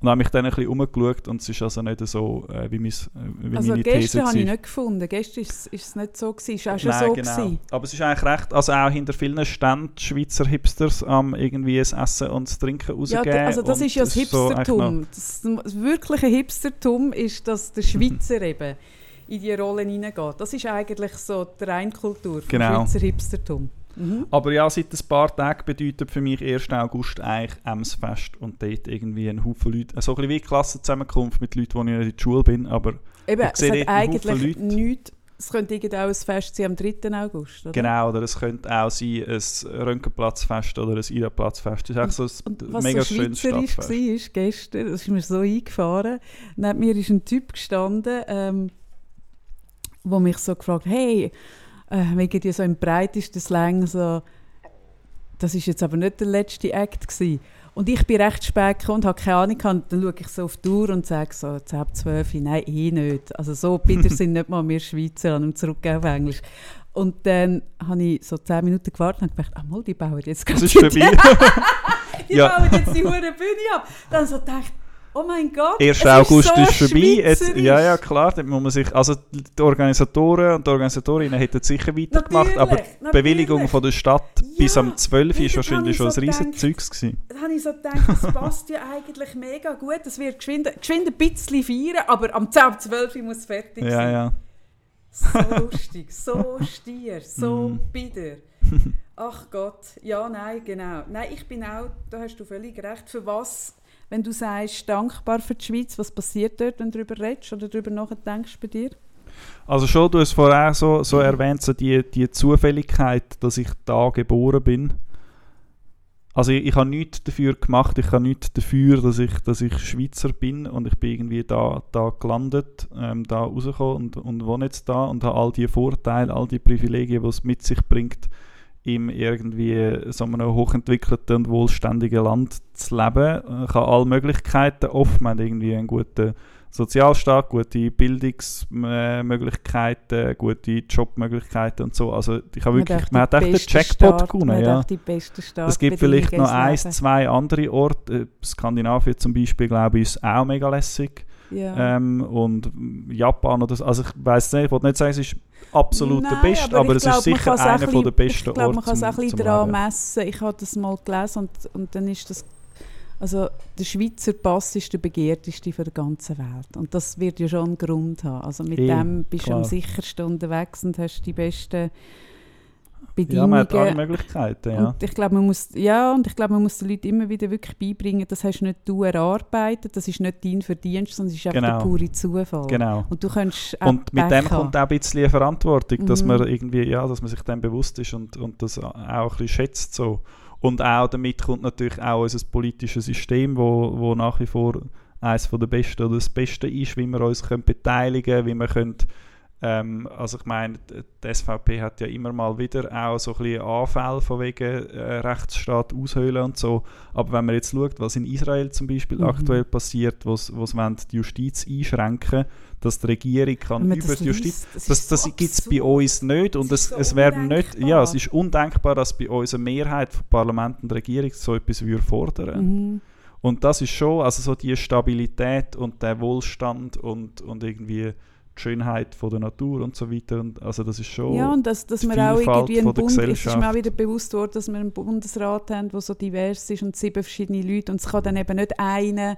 Und habe mich dann ein bisschen umgeschaut und es ist also nicht so, äh, wie, mein, äh, wie Also meine These gestern habe ich nicht gefunden. Gestern ist es- ist es nicht so gewesen. Ist auch schon Nein, so genau. gewesen. Aber es ist eigentlich recht, also auch hinter vielen Ständen Schweizer Hipsters am irgendwie das Essen und das Trinken Ja, rausgeben. d- also das ist ja das so Hipstertum. das, das wirkliche Hipstertum ist, dass der Schweizer eben in die Rollen hineingeht. Das ist eigentlich so die Reinkultur Genau. Schweizer Hipstertum. Mhm. Aber ja, seit ein paar Tagen bedeutet für mich 1. August eigentlich Emsfest und dort irgendwie ein Haufen Leute, so ein bisschen wie Klassenzusammenkunft mit Leuten, wo ich nicht in der Schule bin, aber Eben, Ich es sehe hat einen Haufen eigentlich nichts. Es könnte auch ein Fest sein am 3. August, oder? genau, oder es könnte auch sein ein Röntgenplatzfest oder ein Ida-Platzfest. Das ist eigentlich so Und ein was mega so schönes Stadtfest. war, ist gestern, das ist mir so eingefahren, neben mir ist ein Typ gestanden, ähm, wo mich so gefragt hey, äh, wegen dir so im breitesten Slang so, das ist jetzt aber nicht der letzte Act gewesen. Und ich bin recht spät gekommen und habe keine Ahnung gehabt. Dann schaue ich so auf die Uhr und sage so, 10, 12, nein, eh nicht. Also so bitter sind nicht mal wir Schweizer an einem Zurückgehen auf Englisch. Und dann habe ich so 10 Minuten gewartet und habe gedacht, ah mal, die bauen jetzt Das gerade ist die- vorbei. die Ja. bauen jetzt die hure Bühne ab. Dann so gedacht, oh mein Gott, 1. es August so ist vorbei. Jetzt, ja, ja, klar. Dort muss man sich, also die Organisatoren und die Organisatorinnen hätten sicher weitergemacht, aber die Natürlich, Bewilligung von der Stadt Ja, bis am 12. wieder ist wahrscheinlich schon ein so riesen gedacht. Zeugs gewesen. Da habe ich so gedacht, das passt ja eigentlich mega gut. Das wird geschwind, geschwind ein bisschen feiern, aber am 10, ab 12 muss es fertig Ja, sein. ja. So lustig, so stier, so Mhm. bitter. Ach Gott, ja, nein, genau. Nein, ich bin auch, da hast du völlig recht. Für was, wenn du sagst, dankbar für die Schweiz, was passiert dort, wenn du darüber redest oder darüber nachdenkst bei dir? Also schon, du hast vorher so, so erwähnt, so die, die Zufälligkeit, dass ich da geboren bin. Also ich, ich habe nichts dafür gemacht, ich habe nichts dafür, dass ich, dass ich Schweizer bin und ich bin irgendwie da, da gelandet, ähm, da rausgekommen und, und wohne jetzt da und habe all die Vorteile, all die Privilegien, die es mit sich bringt, im irgendwie so einem hochentwickelten und wohlständigen Land zu leben. Ich habe alle Möglichkeiten offen, wir haben irgendwie einen guten Sozialstaat, gute Bildungsmöglichkeiten, gute Jobmöglichkeiten und so. Also ich habe wirklich, man hat echt den Jackpot gewonnen. Ja. Es gibt vielleicht noch eins, eins, zwei andere Orte. Äh, Skandinavien zum Beispiel, glaube ich, ist auch mega lässig. Ja. Ähm, und Japan oder so. Also ich weiß nicht, ich wollte nicht sagen, es ist absolut Nein, der beste, aber, ich es glaub, ist sicher einer ein von der besten Ich glaube, man kann es auch ein bisschen daran messen. Ich habe das mal gelesen und, und dann ist das... Also der Schweizer Pass ist der begehrteste für die ganze Welt. Und das wird ja schon einen Grund haben. Also mit Eh, dem bist du am klar. sichersten unterwegs und hast die besten Ja, Bedingungen. man hat alle Möglichkeiten, ja. Und ich glaube, man muss, ja, und ich glaube, man muss den Leuten immer wieder wirklich beibringen, das hast nicht du erarbeitet, das ist nicht dein Verdienst, sondern es ist einfach Genau. der pure Zufall. Genau. Und du kannst auch Und mit dem haben. kommt auch ein bisschen Verantwortung, dass Mhm. man irgendwie, ja, dass man sich dem bewusst ist und, und das auch ein bisschen schätzt so. Und auch damit kommt natürlich auch unser politisches System, wo, wo nach wie vor eines der besten oder das Beste ist, wie wir uns können beteiligen können, wie wir können, Ähm, also ich meine, die SVP hat ja immer mal wieder auch so ein bisschen Anfälle von wegen äh, Rechtsstaat aushöhlen und so. Aber wenn man jetzt schaut, was in Israel zum Beispiel Mhm. aktuell passiert, wo sie die Justiz einschränken, dass die Regierung kann über das die Justiz... liest, Das, das so gibt es bei uns nicht und Das es, ist so es wäre nicht, ja, es ist undenkbar, dass bei uns eine Mehrheit von Parlament und Regierung so etwas würde fordern. Mhm. Und das ist schon, also so die Stabilität und der Wohlstand und, und irgendwie Schönheit von der Natur und so weiter. Und, also das ist schon... Ja, und dass, dass die wir auch irgendwie einen Bund, es ist mir auch wieder bewusst worden, dass wir einen Bundesrat haben, der so divers ist und sieben verschiedene Leute und es kann dann eben nicht einer,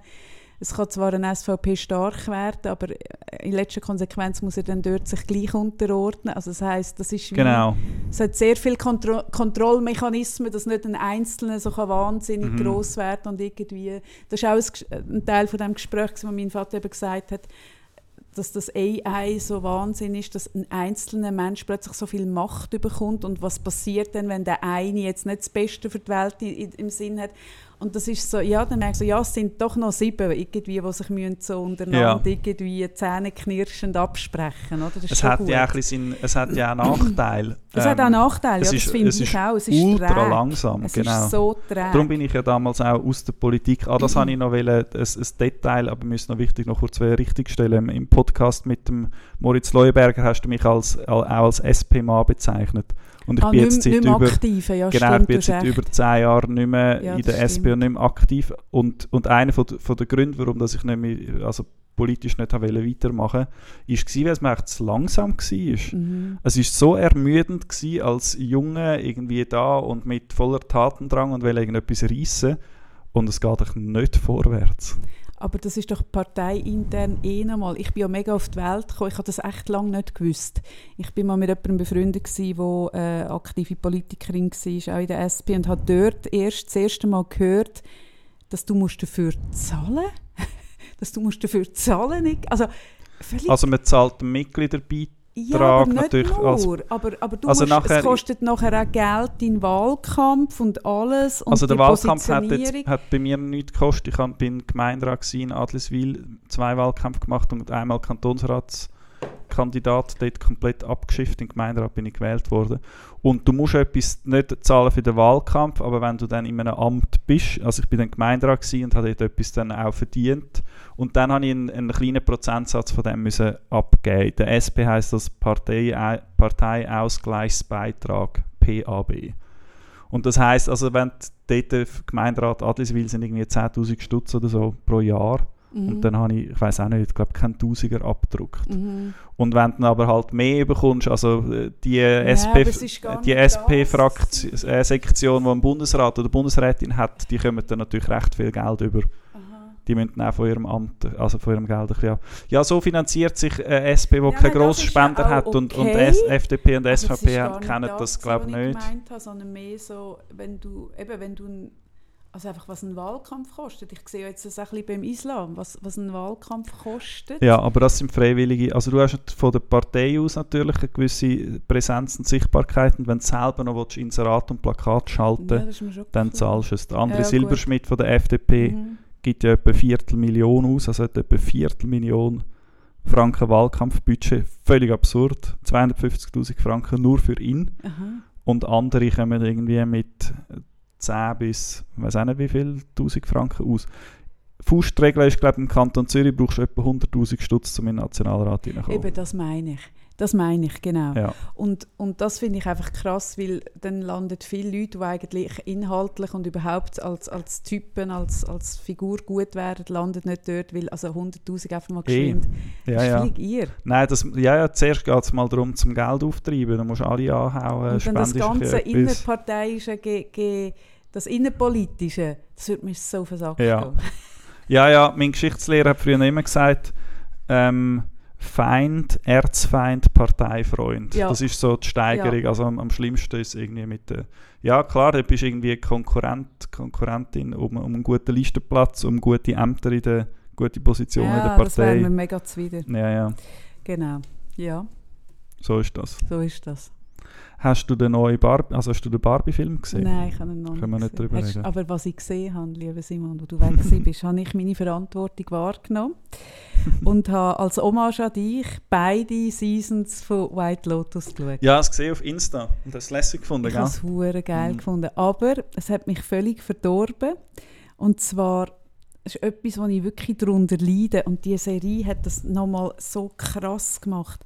es kann zwar ein SVP stark werden, aber in letzter Konsequenz muss er dann dort sich gleich unterordnen. Also das heißt, das ist wie, genau. es hat sehr viele Kontro Kontrollmechanismen, dass nicht ein Einzelner so kann wahnsinnig Mhm. groß werden und irgendwie, das ist auch ein Teil von dem Gespräch, wo mein Vater eben gesagt hat, dass das AI so Wahnsinn ist, dass ein einzelner Mensch plötzlich so viel Macht bekommt und was passiert denn, wenn der eine jetzt nicht das Beste für die Welt im Sinn hat. Und das ist so, ja, dann ich so, ja, es sind doch noch sieben, irgendwie, die sich müssen so untereinander irgendwie zähneknirschend absprechen, oder? Das Es hat, gut. ja auch ein bisschen, es hat ja auch Nachteile. Es hat auch Ähm, Nachteile, es ja, ist- das finde ich auch. Es ist ultra träge. langsam, Es genau. ist so träge. Darum bin ich ja damals auch aus der Politik. Ah, das habe ich noch wollen, ein, ein Detail, aber mir ist noch wichtig, noch kurz richtigstellen. Im Podcast mit dem Moritz Leuberger hast du mich als, auch als SP-Mann bezeichnet. Und ich ah, bin jetzt nicht seit über, aktive, ja genau, stimmt, bin jetzt seit über zehn Jahren nicht mehr Ja, in der SP stimmt. und nicht mehr aktiv. Und, und einer von, der- von der Gründe, warum dass ich nicht mehr, also politisch nicht wollen weitermachen wollte, war, weil es mir echt zu langsam war. Mhm. Es war so ermüdend gewesen, als Junge irgendwie da und mit voller Tatendrang und will irgendetwas reissen und es geht nicht vorwärts. Aber das ist doch parteiintern eh nochmal. Ich bin ja mega auf die Welt gekommen. Ich habe das echt lange nicht gewusst. Ich bin mal mit jemandem befreundet, der äh, aktive Politikerin war, auch in der SP, und habe dort erst das erste Mal gehört, dass du musst dafür zahlen dass du musst dafür zahlen nicht. Also, Also man zahlt einen Mitgliederbeitrag ja, aber nicht natürlich nur. als- aber, aber du Also musst, nachher- es kostet nachher auch Geld, dein Wahlkampf und alles. Und Also der Wahlkampf hat, jetzt, hat bei mir nichts gekostet. Ich hab- bin Gemeinderat in Adliswil, zwei Wahlkämpfe gemacht und einmal Kantonsratskandidat, dort komplett abgeschifft. Im Gemeinderat bin ich gewählt worden. Und du musst etwas nicht zahlen für den Wahlkampf, aber wenn du dann in einem Amt bist, also ich bin dann Gemeinderat und habe dort etwas dann auch verdient. Und dann habe ich einen, einen kleinen Prozentsatz von dem müssen abgeben. Der SP heißt das Partei, Parteiausgleichsbeitrag, PAB. Und das heisst, also wenn dort der Gemeinderat Adliswil sind irgendwie 10'000 Stutz oder so pro Jahr Mhm. und dann habe ich, ich weiß auch nicht, ich glaube keinen Tausiger abgedruckt. Mhm. Und wenn du dann aber halt mehr bekommst, also äh, die SP-Sektion, die im Bundesrat oder Bundesrätin hat, die kommen dann natürlich recht viel Geld über. Aha. Die müssen auch von ihrem Amt, also von ihrem Geld ein bisschen ab. Ja, so finanziert sich eine SP, die Ja, keine nein, das Grossspender ja hat auch und, und okay. S FDP und Aber SVP kennen das, glaube ich, nicht. ich gemeint habe, sondern mehr so, wenn du, eben, wenn du ein, also einfach was ein Wahlkampf kostet. Ich sehe jetzt das auch ein bisschen beim Islam, was, was ein Wahlkampf kostet. Ja, aber das sind Freiwillige. Also du hast von der Partei aus natürlich eine gewisse Präsenz und Sichtbarkeit und wenn du selber noch willst, Inserat und Plakat schalten Ja, dann zahlst du es. Der andere Ja. Silberschmidt von der FDP Mhm. gibt ja etwa Viertelmillion aus, also hat etwa Viertelmillion Franken Wahlkampfbudget. Völlig absurd. 250'000 Franken nur für ihn. Aha. Und andere kommen irgendwie mit 10 bis, ich weiß auch nicht wie viel, 1000 Franken aus. Faustregel ist, glaube im Kanton Zürich brauchst du etwa 100'000 Stutz, um in den Nationalrat reinzukommen. Eben, das meine ich. Das meine ich, genau. Ja. Und, und das finde ich einfach krass, weil dann landen viele Leute, die eigentlich inhaltlich und überhaupt als, als Typen, als, als Figur gut wären, landen nicht dort, weil also 100'000 einfach mal geschwind. Ja, das ist ja. völlig ihr. Nein, das, ja, ja, zuerst geht es mal darum, zum Geld auftreiben. Dann musst du alle anhauen, Und dann das ganze innerparteiische, ge, ge, das innenpolitische, das würde mir so versagt Ja. Ja, ja, mein Geschichtslehrer hat früher immer gesagt, ähm, Feind, Erzfeind, Parteifreund. Ja. Das ist so die Steigerung. Also am, am schlimmsten ist irgendwie mit der. Ja, klar, du bist irgendwie Konkurrent, Konkurrentin um, um einen guten Listenplatz, um gute Ämter in der gute Position in der Ja, das wäre Partei. mir mega zuwider. Ja, ja, Genau. Ja, so ist das. so ist das. Hast du den neuen Barbie, also hast du den Barbie-Film gesehen? Nein, ich habe ihn noch Können wir nicht drüber Hast- reden. Aber was ich gesehen habe, lieber Simon, wo du weg bist, habe ich meine Verantwortung wahrgenommen und habe als Hommage an dich beide Seasons von White Lotus geschaut. Ja, ich gesehen auf Insta und es lässig gefunden, Ich habe es hure geil Mhm. gefunden. Aber es hat mich völlig verdorben. Und zwar ist etwas, was ich wirklich darunter leide. Und diese Serie hat das nochmal so krass gemacht.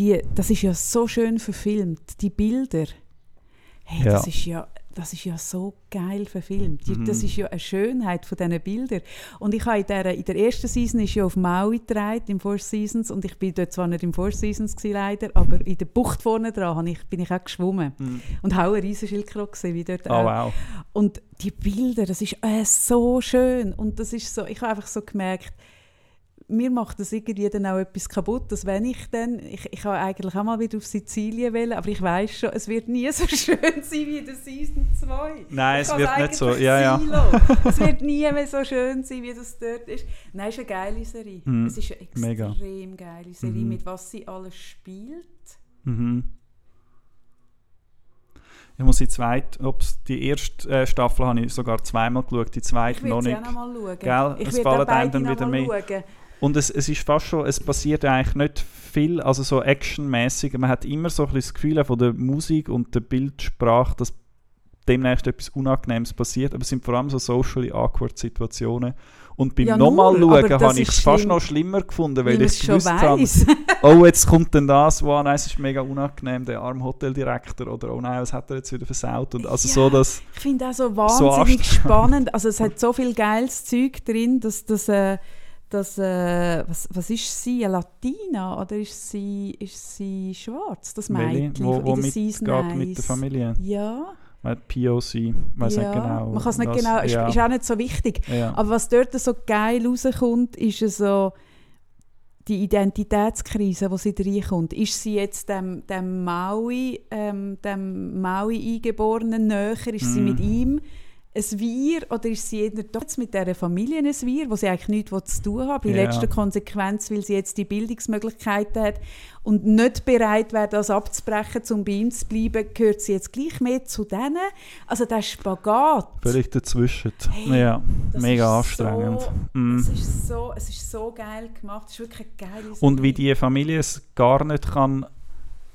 Die, das ist ja so schön verfilmt. Die Bilder. Hey, Ja. das ist ja das ist ja so geil verfilmt. Mhm. Das ist ja eine Schönheit von diesen Bildern. Und ich habe in der, in der ersten Season ist ja auf Maui gedreht, im Four Seasons. Und ich bin dort zwar nicht im Four Seasons gewesen, leider, aber in der Bucht vorne dran ich, bin ich auch geschwommen. Mhm. Und habe einen riesen Schildkröte gesehen, wie dort Oh, auch. wow. Und die Bilder, das ist äh, so schön. Und das ist so, ich habe einfach so gemerkt, mir macht das irgendwie dann auch etwas kaputt, dass wenn ich dann, ich, ich habe eigentlich auch mal wieder auf Sizilien wählen, aber ich weiß schon, es wird nie so schön sein wie in der Season 2. Nein, Ich es wird nicht so. Ja, ja. es wird nie mehr so schön sein, wie das dort ist. Nein, es ist eine geile Serie. Mhm. Es ist eine Mega. extrem geile Serie, Mhm. mit was sie alles spielt. Mhm. Ich muss die zweite, ups, die erste äh, Staffel habe ich sogar zweimal geschaut, die Ich zweite will noch sie nicht. auch noch mal schauen. Gell? Ich Es will fallen einem dann noch wieder mal mehr. schauen. Und es, es ist fast schon, es passiert eigentlich nicht viel, also so actionmäßig. Man hat immer so ein bisschen das Gefühl von der Musik und der Bildsprache, dass demnächst etwas Unangenehmes passiert, aber es sind vor allem so socially awkward Situationen. Und beim Ja, nochmal schauen das habe ich es fast noch schlimmer gefunden, Weil weil ich gewusst habe, oh, jetzt kommt denn das, wow, nein, es ist mega unangenehm, der arme Hoteldirektor, oder oh nein, was hat er jetzt wieder versaut? Und also Ja. so, dass, Ich finde auch so So wahnsinnig anstrengend. spannend. Also es hat so viel geiles Zeug drin, dass das, äh, dass, äh, was, was ist sie, eine Latina oder ist sie, ist sie schwarz, das Mädchen wo, in wo der mitgeht Season mit der 1? Familie. Ja, hat POC, weiß ja. nicht genau. man kann es nicht genau, ist, ja. ist auch nicht so wichtig. ja. Aber was dort so geil rauskommt, ist so die Identitätskrise, die sie reinkommt. Ist sie jetzt dem, dem Maui, ähm, dem Maui-Eingeborenen näher? Ist sie Mm. mit ihm ein Wir oder ist sie doch jetzt mit dieser Familie ein Wir, wo sie eigentlich nichts zu tun hat? In Ja. letzter Konsequenz, weil sie jetzt die Bildungsmöglichkeiten hat und nicht bereit wäre, das abzubrechen, um bei ihm zu bleiben, gehört sie jetzt gleich mehr zu denen? Also der Spagat. Völlig dazwischen. Hey, ja, mega anstrengend. So, Mm. es, ist so, es ist so geil gemacht. Es ist wirklich geile Und wie Serie. die Familie es gar nicht kann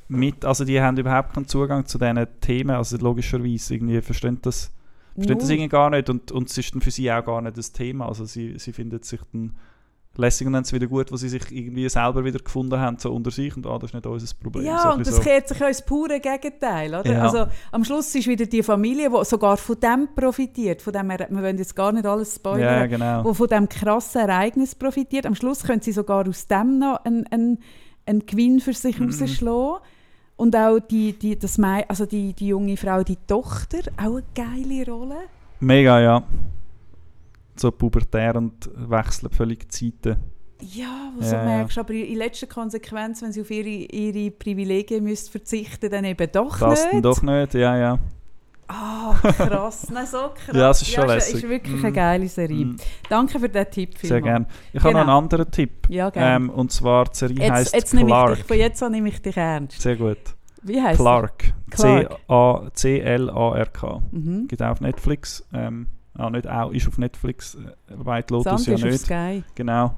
mit, also die haben überhaupt keinen Zugang zu diesen Themen, also logischerweise irgendwie verstehen das, verstehen das irgendwie gar nicht und, und es ist dann für sie auch gar nicht das Thema, also sie, sie finden sich dann lässig und dann ist es wieder gut, wo sie sich irgendwie selber wieder gefunden haben, so unter sich und ah, das ist nicht unser Problem. Ja, so und das so. kehrt sich ja ins pure Gegenteil. Oder? Ja. Also, am Schluss ist wieder die Familie, die sogar von dem profitiert. Von dem, wir wollen jetzt gar nicht alles Ja, spoilern. genau. wo von dem krassen Ereignis profitiert. Am Schluss können sie sogar aus dem noch einen, einen, einen Gewinn für sich Mhm. rausschlagen. Und auch die, die, das Mei also die, die junge Frau, die Tochter, auch eine geile Rolle. Mega, ja. So pubertär und wechseln völlig die Zeiten. Ja, wo Ja, ja. merkst, aber in letzter Konsequenz, wenn sie auf ihre, ihre Privilegien müsst verzichten dann eben doch Das nicht. dann doch nicht, ja, ja. Ah, krass. Nein, so krass. Ja, es ist schon ist, lässig. ist wirklich Mm. eine geile Serie. Mm, Danke für den Tipp, Sehr Filmo. gerne. Ich habe noch einen Genau. anderen Tipp. Ja, gerne. Ähm, und zwar, die Serie jetzt, heisst jetzt nehme ich Clark. dich, von jetzt an nehme ich dich ernst. Sehr gut. Wie heißt Clark. Clark. C-L-A-R-K. Mhm. Gibt auch auf Netflix. Ähm, ah, nicht auch, ist auf Netflix. Äh, White Lotus ja nicht. Sky. Genau.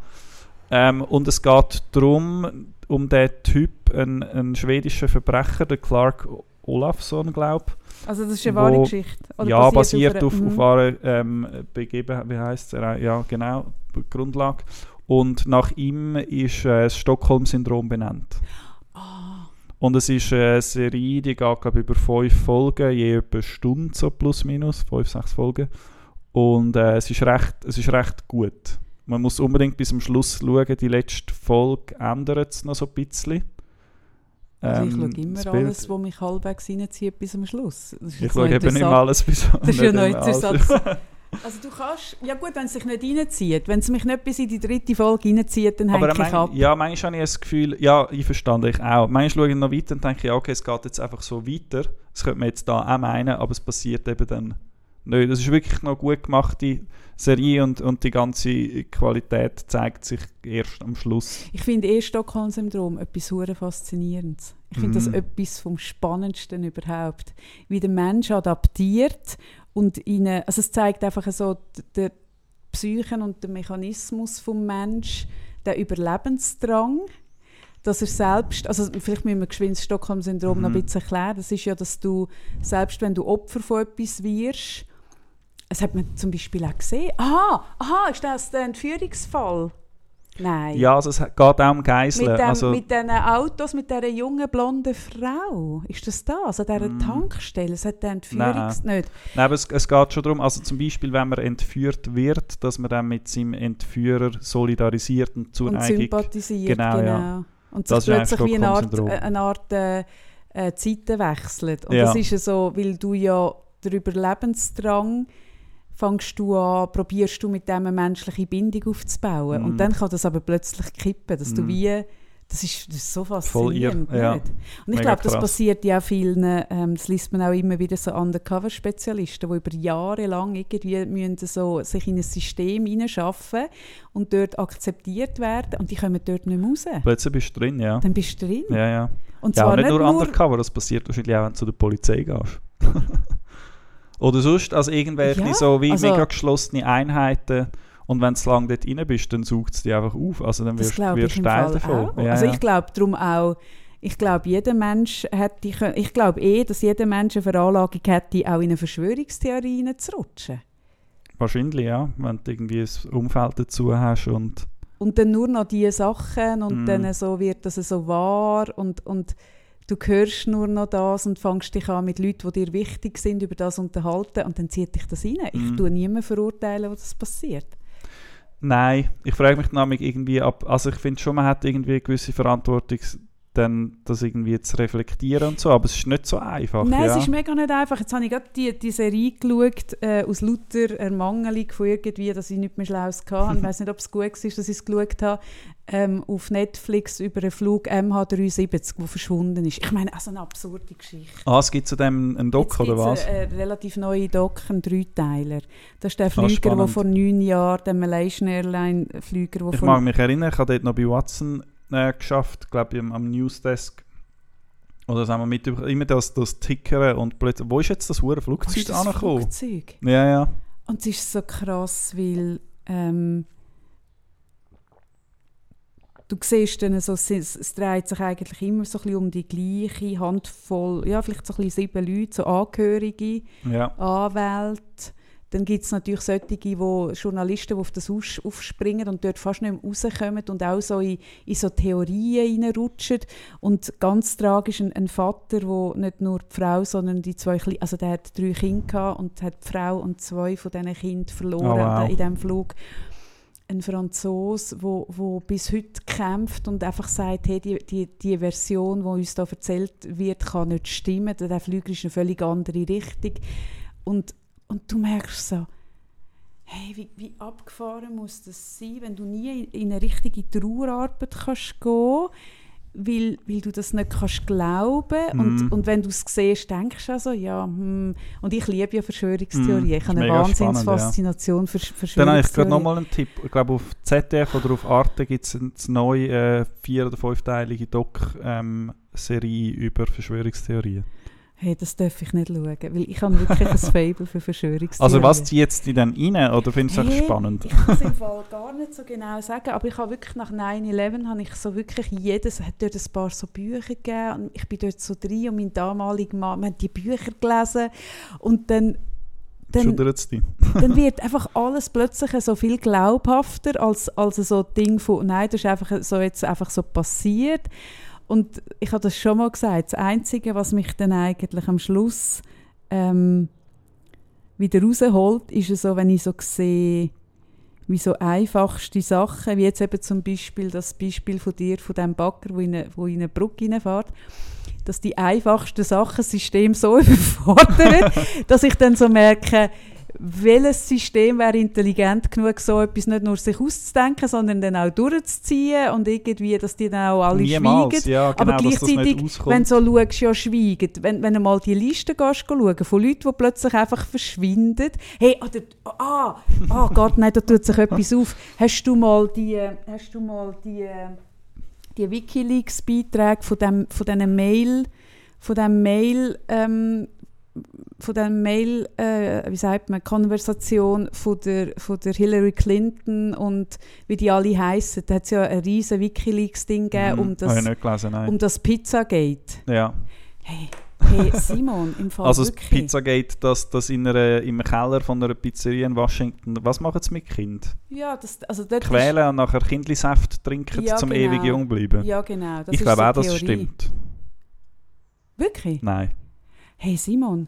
Ähm, und es geht darum, um den Typ, einen, einen schwedischen Verbrecher, der Clark Olafsson, glaube Also das ist eine Wo- wahre Geschichte. Oder Ja, basiert auf, einer- auf, Mhm. einer ähm, Begebenheit, wie heißt es? Ja, genau, Grundlage. Und nach ihm ist äh, das Stockholm-Syndrom benannt. Ah, Und es ist eine Serie, die geht glaube über fünf Folgen, je etwa eine Stunde, so plus minus, fünf, sechs Folgen. Und äh, es, ist recht, es ist recht gut. Man muss unbedingt bis zum Schluss schauen, die letzte Folge ändert es noch so ein bisschen. Also ich Ähm, schaue immer alles, was mich halbwegs reinzieht, bis zum Schluss. Ich schaue eben nicht alles bis Das ist ja noch interessant. Also du kannst, ja gut, wenn es sich nicht reinzieht, wenn es mich nicht bis in die dritte Folge reinzieht, dann hänge ich mein, ab. ja, manchmal habe ich das Gefühl, ja, ich verstand ich auch. Manchmal schaue ich noch weiter und denke, ja, okay, es geht jetzt einfach so weiter. Das könnte man jetzt da auch meinen, aber es passiert eben dann Nein, das ist wirklich noch gut gemachte Serie und, und die ganze Qualität zeigt sich erst am Schluss. Ich finde eh Stockholm-Syndrom etwas faszinierendes. Ich finde das Mhm. etwas vom Spannendsten überhaupt. Wie der Mensch adaptiert und ihnen, also es zeigt einfach so der Psychen und den Mechanismus vom Mensch, der Überlebensdrang, dass er selbst, also vielleicht müssen wir geschwind das Stockholm-Syndrom noch ein Mhm. bisschen erklären, das ist ja, dass du, selbst wenn du Opfer von etwas wirst, es hat man zum Beispiel auch gesehen, aha, aha, ist das der Entführungsfall? Nein. Ja, also es geht auch um Geiseln. Mit, dem, also, mit diesen Autos, mit dieser jungen blonden Frau. Ist das das? An dieser Mm. Tankstelle? Es hat den Entführungs... Nicht. Nein, aber es, es geht schon darum, also zum Beispiel, wenn man entführt wird, dass man dann mit seinem Entführer solidarisiert und Und Zuneigung. sympathisiert, Genau, genau. ja. Und Das sich ist plötzlich wie eine Art, äh, eine Art äh, äh, Zeiten wechselt. Und Ja. das ist ja so, weil du ja der Überlebensdrang fängst du an, probierst du mit dem eine menschliche Bindung aufzubauen. Mhm. Und dann kann das aber plötzlich kippen, dass du Mhm. wie... Das ist, das ist so Voll faszinierend, irr, ja. nicht? Und ich Mega glaube, das krass. passiert ja auch vielen, ähm, das liest man auch immer wieder so Undercover-Spezialisten, die über Jahre lang irgendwie müssen so sich in ein System hineinschaffen und dort akzeptiert werden und die kommen dort nicht mehr raus. Plötzlich bist du drin, ja. Dann bist du drin. Ja, ja. Und Ja, zwar und nicht nur nur undercover, das passiert wahrscheinlich auch, wenn du zu der Polizei gehst. Oder sonst, also irgendwelche Ja, so wie also- mega geschlossene Einheiten und wenn du lange dort rein bist, dann saugt es dich einfach auf. Also dann wirst, du Teil davon. Ja, also ich glaube darum auch, ich glaube, jeder Mensch hätte, ich glaube eh, dass jeder Mensch eine Veranlagung hätte, auch in eine Verschwörungstheorie hineinzurutschen. Wahrscheinlich, ja. Wenn du irgendwie ein Umfeld dazu hast und Und dann nur noch diese Sachen und Mm. dann so wird das so wahr und, und du hörst nur noch das und fängst dich an mit Leuten, die dir wichtig sind, über das unterhalten und dann zieht dich das rein. Ich Mm. tue niemanden verurteilen, wo das passiert. Nein, ich frage mich nämlich irgendwie ab, also ich finde schon, man hat irgendwie eine gewisse Verantwortung, dann das irgendwie zu reflektieren und so, aber es ist nicht so einfach. Nein, ja. es ist mega nicht einfach. Jetzt habe ich gerade die, die Serie geschaut, äh, aus lauter Ermangelung von irgendwie, dass ich nicht mehr Schlaues hatte. Ich weiß nicht, ob es gut war, dass ich es geschaut habe. Ähm, auf Netflix über einen Flug MH370, der verschwunden ist. Ich meine, also eine absurde Geschichte. Ah, es gibt zu dem einen Doc, oder was? Eine, eine relativ neue Doc, einen Dreiteiler. Das ist der Flüger, der vor neun Jahren, der Malaysian Airline Flüger, der Ich vor mag mich erinnern, ich habe dort noch bei Watson äh, geschafft, glaube ich, am, Newsdesk. Oder sagen wir mit immer das, das Tickern und plötzlich, wo ist jetzt das hure Flugzeug ist das angekommen? Flugzeug? Ja, ja. Und es ist so krass, weil ähm, du siehst dann so, es, es dreht sich eigentlich immer so ein bisschen um die gleiche Handvoll, ja vielleicht so ein bisschen sieben Leute, so Angehörige, ja. Anwälte. Dann gibt es natürlich solche, die Journalisten, die auf das aufspringen und dort fast nicht mehr rauskommen und auch so in, in so Theorien reinrutschen. Und ganz tragisch ein, ein Vater, der nicht nur die Frau, sondern die zwei Kle also der hat drei Kinder gehabt und hat die Frau und zwei von diesen Kindern verloren Oh, wow. in diesem Flug. Ein Franzos, wo, wo bis heute kämpft und einfach sagt, hey, die, die, die Version, die uns da erzählt wird, kann nicht stimmen. Der Flüger ist eine völlig andere Richtung. Und, und du merkst so, hey, wie, wie abgefahren muss das sein, wenn du nie in, in eine richtige Trauerarbeit kannst gehen weil, weil du das nicht kannst glauben Mhm. und, und wenn du es siehst, denkst du also, ja, hm. und ich liebe ja Verschwörungstheorien. Mhm, Ich habe eine Wahnsinnsfaszination für Dann habe ich gerade nochmal einen Tipp. Ich glaube, auf ZDF oder auf Arte gibt es eine neue äh, vier- oder fünfteilige Doc-Serie über Verschwörungstheorien. Hey, das darf ich nicht schauen, weil ich habe wirklich ein Fable für Verschwörungstheorien. Also was zieht es dich dann rein oder findest du Hey, einfach spannend? Ich kann es im Fall gar nicht so genau sagen, aber ich habe wirklich nach 9-11 habe ich so wirklich jedes, es hat dort ein paar so Bücher gegeben und ich bin dort so drin und mein damaliger Mann, wir haben die Bücher gelesen und dann dann, dann wird einfach alles plötzlich so viel glaubhafter als, als so ein Ding von, nein, das ist einfach so jetzt einfach so passiert. Und ich habe das schon mal gesagt, das Einzige, was mich dann eigentlich am Schluss ähm, wieder rausholt, ist so, wenn ich so sehe, wie so einfachste Sachen, wie jetzt eben zum Beispiel das Beispiel von dir, von dem Bagger, wo in eine, wo in eine Brücke reinfährt, dass die einfachsten Sachen das System so überfordern, dass ich dann so merke, welches System wäre intelligent genug, so etwas nicht nur sich auszudenken, sondern dann auch durchzuziehen und irgendwie, dass die dann auch alle Niemals, schweigen. ja, genau, Aber gleichzeitig, wenn du so schaust, ja schweigen. Wenn, wenn du mal die Liste gehst, schauen, von Leuten, die plötzlich einfach verschwinden. Hey, oder, ah, ah Gott, nein, da tut sich etwas auf. Hast du mal die, hast du mal die, die Wikileaks-Beiträge von dem, von diesen Mail, von dem Mail, ähm, von der Mail, äh, wie sagt man, Konversation von der, von der Hillary Clinton und wie die alle heißen. Da hat es ja ein riesen Wikileaks-Ding gegeben Mhm, um Habe das, gelesen, um das Pizzagate. ja. Hey, hey Simon, im Fall Also das wirklich. Pizzagate, das, das in einer, im Keller von einer Pizzeria in Washington, was machen sie mit Kind? Ja, das, also dort ist- Quälen und nachher Kindlisaft trinken, Ja, zum genau. ewig jung bleiben? Ja, genau. Das ich ist glaube so auch, Theorie. stimmt. Wirklich? Nein. Hey Simon,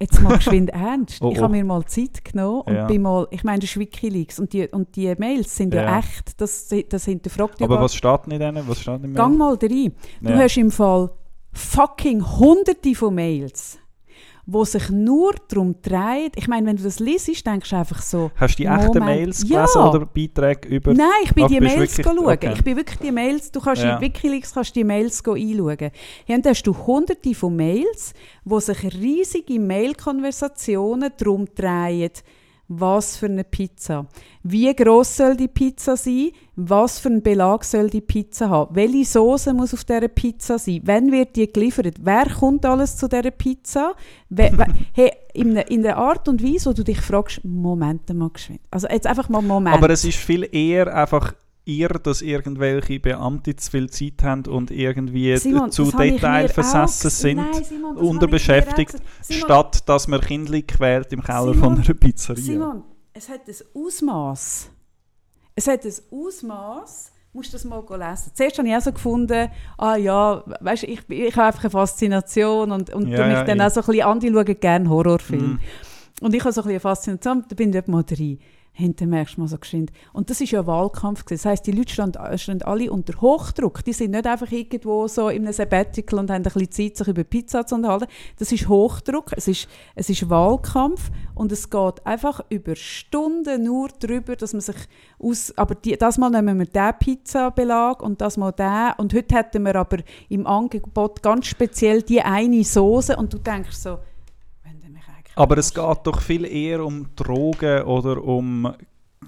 jetzt mal geschwind ernst. Oh, ich oh. habe mir mal Zeit genommen und Ja. bin mal, ich meine, das ist Wikileaks und die, und die Mails sind ja, Ja. echt, das, das hinterfragt Aber was steht denn in denen? Was steht in Gang mal rein. Du hast im Fall fucking hunderte von Mails, wo sich nur darum drehen. Ich meine, wenn du das liest, denkst du einfach so, Hast du die echten Moment. Mails Ja. gelesen oder Beiträge über... Nein, ich bin Ach, die Mails wirklich- schauen. okay. Ich bin wirklich die Mails, du kannst Ja. in Wikileaks kannst die Mails einschauen. Ja, und da hast du hunderte von Mails, wo sich riesige Mail-Konversationen darum drehen, was für eine Pizza. Wie groß soll die Pizza sein? Was für einen Belag soll die Pizza haben? Welche Soße muss auf dieser Pizza sein? Wann wird die geliefert? Wer kommt alles zu dieser Pizza? We hey, in, in der Art und Weise, wo du dich fragst, Moment mal geschwind. Also jetzt einfach mal Moment. Aber es ist viel eher einfach ihr, dass irgendwelche Beamte zu viel Zeit haben und irgendwie Simon, zu detailversessen sind, Nein, Simon, unterbeschäftigt. Simon, statt dass man Kindli quält im Keller von einer Pizzeria. Simon, es hat ein Ausmaß. Es hat ein Ausmaß. Musst du das mal lesen. Zuerst habe ich auch so gefunden, ah ja, weißt, ich, ich habe einfach eine Faszination und, und Ja, mich ja, dann ich- auch so ein bisschen, andere schauen gerne Horrorfilme. Mhm. Und ich habe so ein bisschen eine Faszination, da bin ich dort mal drin. Hinter merkst du mal so geschwind. Und das ist ja Wahlkampf. gewesen. Das heisst, die Leute standen, standen alle unter Hochdruck. Die sind nicht einfach irgendwo so in einem Sabbatical und haben ein bisschen Zeit, sich über Pizza zu unterhalten. Das ist Hochdruck, es ist, es ist Wahlkampf und es geht einfach über Stunden nur darüber, dass man sich aus... Aber die, das Mal nehmen wir diesen Pizzabelag und das Mal den. Und heute hätten wir aber im Angebot ganz speziell die eine Soße und du denkst so, wenn du mich Aber es geht doch viel eher um Drogen oder um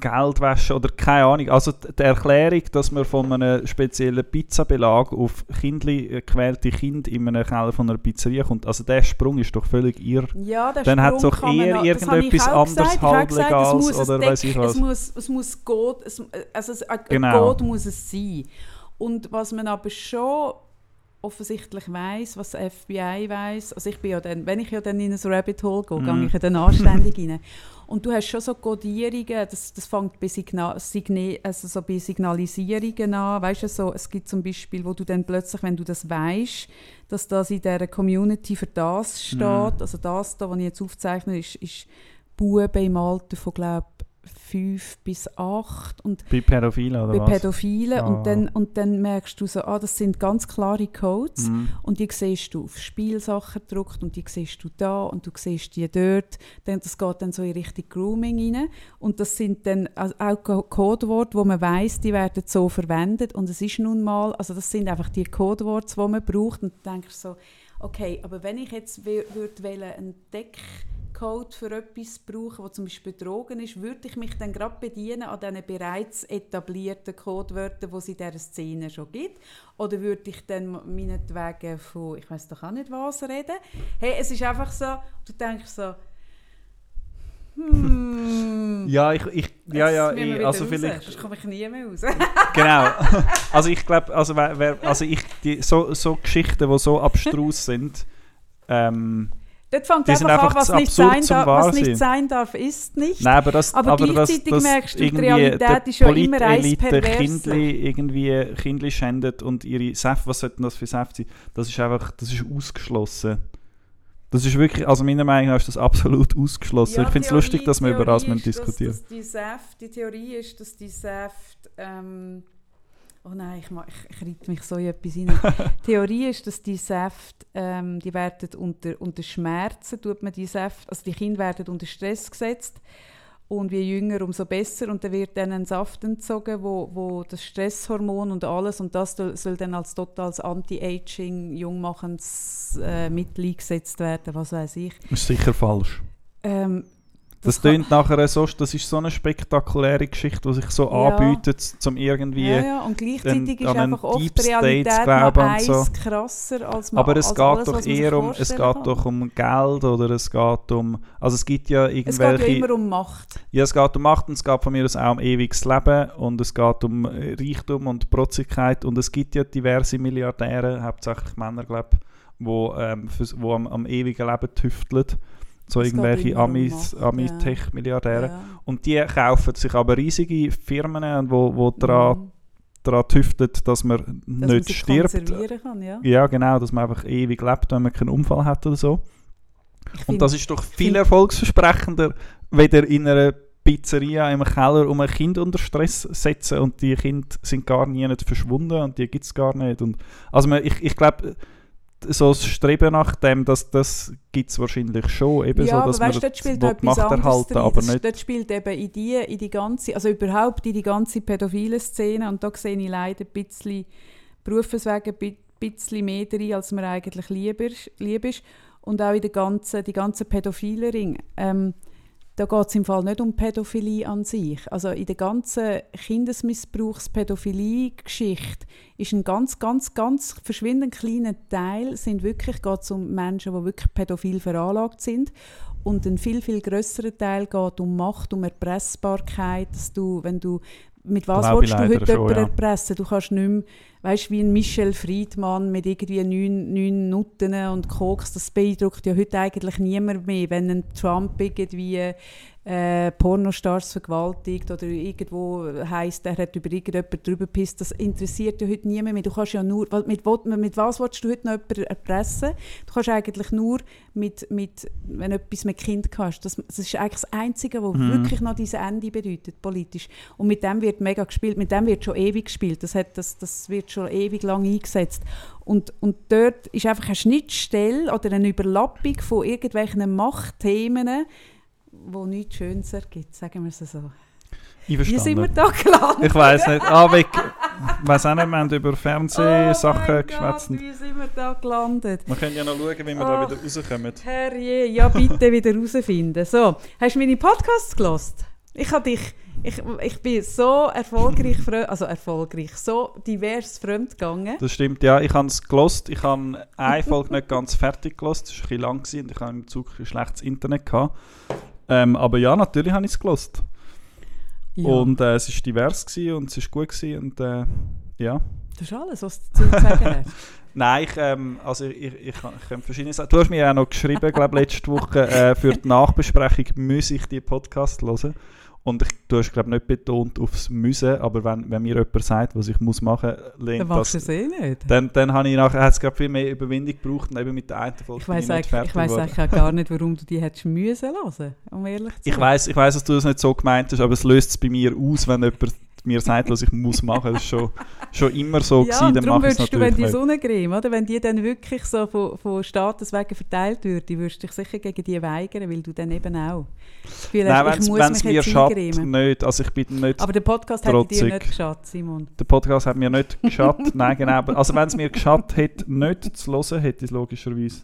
Geldwäsche oder keine Ahnung. Also die Erklärung, dass man von einem speziellen Pizzabelag auf kindli äh, gequälte Kind in einem Keller von einer Pizzeria kommt, also der Sprung ist doch völlig irr. Ja, der Dann hat es doch eher noch- irgendetwas anderes Halblegales oder weiss ich was. Es muss, es muss Code, es, also es, Genau. Code muss es sein. Und was man aber schon offensichtlich weiß, was das FBI weiß, also ich bin ja dann, wenn ich ja dann in ein Rabbit Hole gehe, Mhm. gehe ich ja dann anständig rein. Und du hast schon so Codierungen, das, das fängt bei, Signa Signe also so bei Signalisierungen an, weißt du, so, es gibt zum Beispiel, wo du dann plötzlich, wenn du das weißt, dass das in dieser Community für das steht, Mhm. also das da, was ich jetzt aufzeichne, ist, ist Buben im Alter von, glaube fünf bis acht und Bei Pädophilen oder bei was? Pädophilen Ah. und, dann, und dann merkst du so, ah, das sind ganz klare Codes Mhm. und die siehst du auf Spielsachen gedruckt und die siehst du da und du siehst die dort. Dann, das geht dann so in Richtung Grooming rein und das sind dann also auch Co- Codeworte, wo man weiß, die werden so verwendet und es ist nun mal, also das sind einfach die Codeworte, die man braucht und du denkst so, okay, aber wenn ich jetzt würde einen Deckcode für etwas brauchen, wo zum Beispiel Drogen ist, würde ich mich dann gerade bedienen an diesen bereits etablierten Codewörtern, die es in dieser Szene schon gibt? Oder würde ich dann meinetwegen von, ich weiß doch auch nicht was reden? Hey, es ist einfach so, du denkst so, hmm, Ja, ich, ich, ja, ja, ich, also raus, vielleicht, sonst komme ich nie mehr raus. genau. Also ich glaube, also, wer, wer, also ich, die, so, so Geschichten, die so abstrus sind, ähm, Dort fängt sind einfach an, einfach was nicht, sein darf, was nicht sein darf, ist nicht. Nein, aber das, Aber aber gleichzeitig das merkst du, die Realität ist ja immer eins perverser. Kindli irgendwie Kindli schändet und ihre Säfte, was sollten das für Säfte sein? Das ist einfach, das ist ausgeschlossen. Das ist wirklich, also meiner Meinung nach ist das absolut ausgeschlossen. Ja, ich finde es lustig, dass wir über das ist, dass- diskutieren Dass die, Säfte, die Theorie ist, dass die Säfte ähm, Oh nein, ich, mach- ich, ich reite mich so in etwas die Theorie ist, dass die Säfte, ähm, die werden unter, unter Schmerzen, tut man die Säfte, also die Kinder werden unter Stress gesetzt und je jünger, umso besser und dann wird dann ein Saft entzogen, wo, wo das Stresshormon und alles und das soll, dann als totales Anti-Aging, jungmachendes äh, Mittel eingesetzt werden, was weiß ich. Das ist sicher falsch. Ähm, Das, tönt nachher so, das ist so eine spektakuläre Geschichte, die sich so Ja. anbietet, zum irgendwie... Ja, ja, und gleichzeitig ist einfach oft Deep die Realität glauben und so. krasser als man Aber es geht alles, doch eher um, es geht kann. doch um Geld oder es geht um, also es gibt ja Es geht irgendwelche, ja immer um Macht. ja es geht um Macht und es geht von mir aus auch um ewiges Leben und es geht um äh, Reichtum und Protzigkeit und es gibt ja diverse Milliardäre, hauptsächlich Männer glaube ich, wo, ähm, am, am ewigen Leben tüfteln, so irgendwelche immer um Amis, Macht, Ami ja. Tech-Milliardäre Ja. und die kaufen sich aber riesige Firmen, an, wo, wo daran, Mhm. daran tüftelt, dass man Dass man nicht sich stirbt. kann, ja. Ja, genau, dass man einfach ewig lebt, wenn man keinen Unfall hat oder so. Ich Und das ist doch viel erfolgsversprechender, weder in einer Pizzeria im Keller um ein Kind unter Stress setzen und die Kinder sind gar nie nicht verschwunden und die gibt es gar nicht. Und, also man, ich, ich glaube, so das Streben nach dem, das, das gibt es wahrscheinlich schon. Eben ja, so, dass aber weißt, man dort spielt die etwas Macht anderes erhalten, aber Das- nicht... Dort spielt eben in die, in die ganze, also überhaupt in die ganze pädophile Szene und da sehe ich leider ein bisschen, berufswegen ein bisschen mehr drin, als mir eigentlich lieb ist, lieb ist. Und auch in der ganzen, die ganzen pädophilen Ring. Ähm, da geht es im Fall nicht um Pädophilie an sich. Also in der ganzen Kindesmissbrauchs-Pädophilie-Geschichte ist ein ganz, ganz, ganz verschwindend kleiner Teil sind wirklich geht's um Menschen, die wirklich pädophil veranlagt sind. Und ein viel, viel grösserer Teil geht um Macht, um Erpressbarkeit, dass du, wenn du mit was Glaube willst du heute schon, jemanden ja. erpressen? Du kannst nicht mehr, weißt wie ein Michel Friedmann mit irgendwie neun, neun Nutten und Koks, das beeindruckt ja heute eigentlich niemand mehr, wenn ein Trump irgendwie äh, Pornostars vergewaltigt oder irgendwo heisst, er hat über irgendjemanden drüber gepisst, das interessiert ja heute niemand mehr. Du kannst ja nur, mit, mit was willst du heute noch jemanden erpressen? Du kannst eigentlich nur mit, mit wenn du etwas mit Kind hast, das, das ist eigentlich das Einzige, was Mhm. wirklich noch dieses Ende bedeutet, politisch. Und mit dem wird mega gespielt, mit dem wird schon ewig gespielt, das, hat, das, das wird schon ewig lang eingesetzt. Und, und dort ist einfach eine Schnittstelle oder eine Überlappung von irgendwelchen Machtthemen, wo nichts Schönes ergibt, sagen wir es so. Wie sind wir da gelandet? Ich weiß nicht. Ah, weg. Ich weiß auch nicht, wir haben über Oh Fernsehsachen mein geschwätzt. Wie sind wir da gelandet? Wir können ja noch schauen, wie wir Ah. da wieder rauskommen. Herrje, ja bitte wieder herausfinden. So, hast du meine Podcasts gelost? Ich habe dich, ich, ich bin so erfolgreich, also erfolgreich, so divers fremdgegangen. Das stimmt, ja. Ich habe es gelost. Ich habe eine Folge nicht ganz fertig gelost. Das war ein bisschen lang gewesen und ich habe im Zug ein schlechtes Internet gehabt. Ähm, aber ja, natürlich habe ich es gelost. Ja, Und äh, es war divers gewesen und es war gut gewesen und äh, ja. das ist alles, was du zu sagen hast. Nein, ich, ähm, also ich, ich, ich, ich verschiedene Sachen. Du hast mir auch noch geschrieben, glaube letzte Woche, äh, für die Nachbesprechung muss ich die Podcast hören. Und ich, du hast, glaube nicht betont aufs Müssen, aber wenn, wenn mir jemand sagt, was ich muss machen muss, Dann machst du es eh nicht. Dann, dann habe ich nachher, hat es glaube viel mehr Überwindung gebraucht und eben mit der einen Folge Ich weiß eigentlich, ich eigentlich auch gar nicht, warum du die hättest müssen hören, um ehrlich zu Ich sein. weiß, ich weiß, dass du das nicht so gemeint hast, aber es löst es bei mir aus, wenn jemand mir sagt, was ich muss machen. Das ist schon, schon immer so ja, gewesen, dann darum würdest du, wenn die. Sonnencreme, oder, wenn die dann wirklich so von, von Status wegen verteilt würde, würdest du dich sicher gegen die weigern, weil du dann eben auch das Gefühl Nein, hast, ich muss wenn es mich mir schadet, nicht. Also ich bin nicht Aber der Podcast hätte dir trotzig. nicht geschadet, Simon. Der Podcast hat mir nicht geschadet. Nein, genau. Also wenn es mir geschadet hätte, nicht zu hören, hätte ich es logischerweise.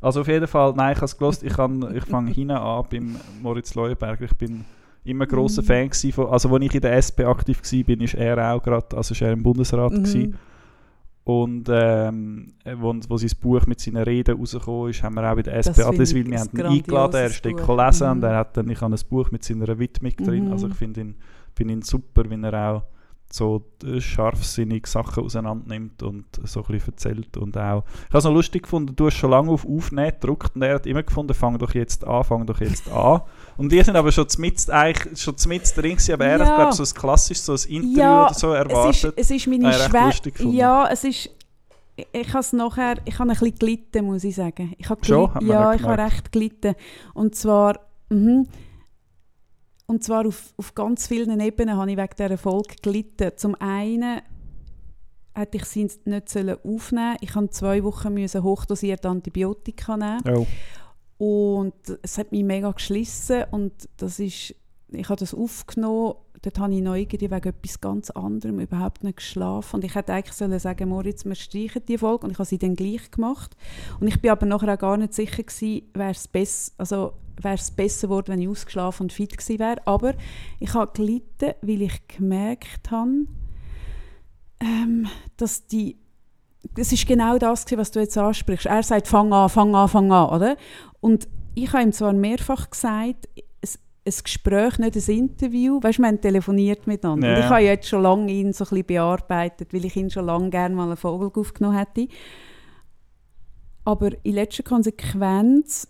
Also auf jeden Fall, nein, ich habe es gelost. Ich, kann- ich fange hinten an beim Moritz Leuenberger. Ich bin immer Mhm. grosser Fan gewesen von, also als ich in der SP aktiv war, bin, ist er auch gerade, also ist er im Bundesrat gewesen. Mhm. Und ähm, wo, wo sein Buch mit seinen Reden rausgekommen ist, haben wir auch bei der SP Adliswil, wir haben ihn eingeladen, er ist dort Buch. lesen Mhm. und er hat dann, ich habe ein Buch mit seiner Widmung drin. Mhm. Also ich finde ihn, find ihn super, wenn er auch so äh, scharfsinnig Sachen auseinander nimmt und so ein bisschen erzählt und auch... Ich habe es noch lustig gefunden, du hast schon lange auf Aufnehmen gedrückt und er hat immer gefunden, fang doch jetzt an, fang doch jetzt an. Und die sind aber schon zmitzt, eigentlich schon zmitzt drin gewesen, aber er Ja. hat, glaube so ein klassisches so ein Interview Ja, oder so Es erwartet. ist, es ist meine lustig Schwäche. Ja, es ist. Ich, habe es nachher, ich habe ein bisschen gelitten, muss ich sagen. Ich habe Schon? ja, ich habe recht gelitten. Und zwar, mhm. Und zwar auf, auf ganz vielen Ebenen habe ich wegen dieser Folge gelitten. Zum einen hätte ich sie nicht sollen aufnehmen Ich musste zwei Wochen müssen hochdosiert Antibiotika nehmen. Oh. Und es hat mich mega geschlissen und das ist, ich habe das aufgenommen, dort habe ich noch irgendwie wegen etwas ganz anderem überhaupt nicht geschlafen und ich hätte eigentlich sollen sagen, Moritz, wir streichen die Folge und ich habe sie dann gleich gemacht und ich bin aber nachher auch gar nicht sicher gewesen, wäre es besser, also wäre es besser geworden, wenn ich ausgeschlafen und fit gewesen wäre, aber ich habe gelitten, weil ich gemerkt habe, ähm, dass die das ist genau das, was du jetzt ansprichst. Er sagt, fang an, fang an, fang an, oder? Und ich habe ihm zwar mehrfach gesagt, ein Gespräch, nicht ein Interview. Weißt du, wir haben telefoniert miteinander. Ja. Und ich habe jetzt schon lange ihn so ein bisschen bearbeitet, weil ich ihn schon lange gerne mal einen Vogel aufgenommen hätte. Aber in letzter Konsequenz,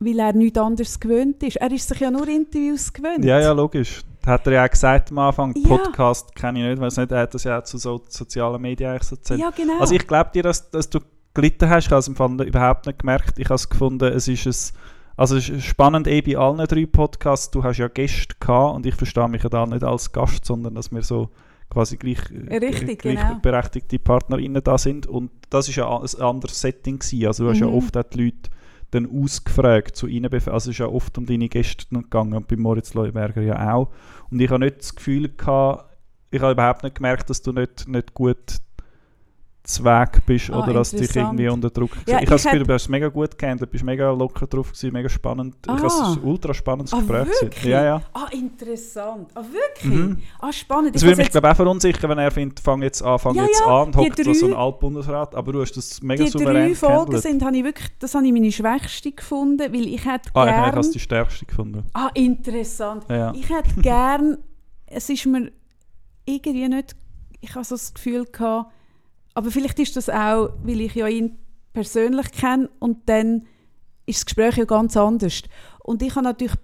weil er nichts anderes gewöhnt ist. Er ist sich ja nur Interviews gewöhnt. Ja, ja, logisch. Hat er ja auch gesagt am Anfang, Ja. Podcast kenne ich nicht, weiß nicht, er hat das ja auch zu so sozialen Medien eigentlich so erzählt. Ja, genau. Also ich glaube dir, dass, dass du gelitten hast, ich habe es im Fall überhaupt nicht gemerkt. Ich habe es gefunden, es ist ein, also es ist spannend eh bei allen drei Podcasts, du hast ja Gäste gehabt und ich verstehe mich ja da nicht als Gast, sondern dass wir so quasi gleich, Richtig, genau. gleichberechtigte PartnerInnen da sind und das ist ja ein anderes Setting gewesen. Also du hast ja Mhm. oft auch die Leute dann ausgefragt zu ihnen, also es ist ja oft um deine Gäste gegangen und bei Moritz Leuberger ja auch. Und ich habe nicht das Gefühl gehabt, ich habe überhaupt nicht gemerkt, dass du nicht, nicht gut Weg bist Ah, oder dass dich interessant. irgendwie unter Druck Ja, Ich habe ich das Gefühl, du hast es mega gut gehandelt, bist mega locker drauf gewesen, mega spannend. Ich habe Ah. es ein ultra spannendes Ah, Gespräch wirklich? Ja, ja. Ah, interessant. Ah, wirklich? Mhm. Ah, spannend. Das Ich würde mich glaube ich auch verunsichern, wenn er findet, fang jetzt an, fang Ja, jetzt ja, an und die hockt da so ein drei- Altbundesrat, aber du hast das mega die souverän drei Folgen gehandelt. sind, habe ich wirklich, das habe ich meine schwächste gefunden, weil ich hätte Ah, ich gern... habe es die stärkste gefunden. Ah, interessant. Ja. Ich hätte gern, es ist mir irgendwie nicht, ich habe so das Gefühl gehabt, aber vielleicht ist das auch, weil ich ja ihn persönlich kenne und dann ist das Gespräch ja ganz anders. Und ich habe natürlich,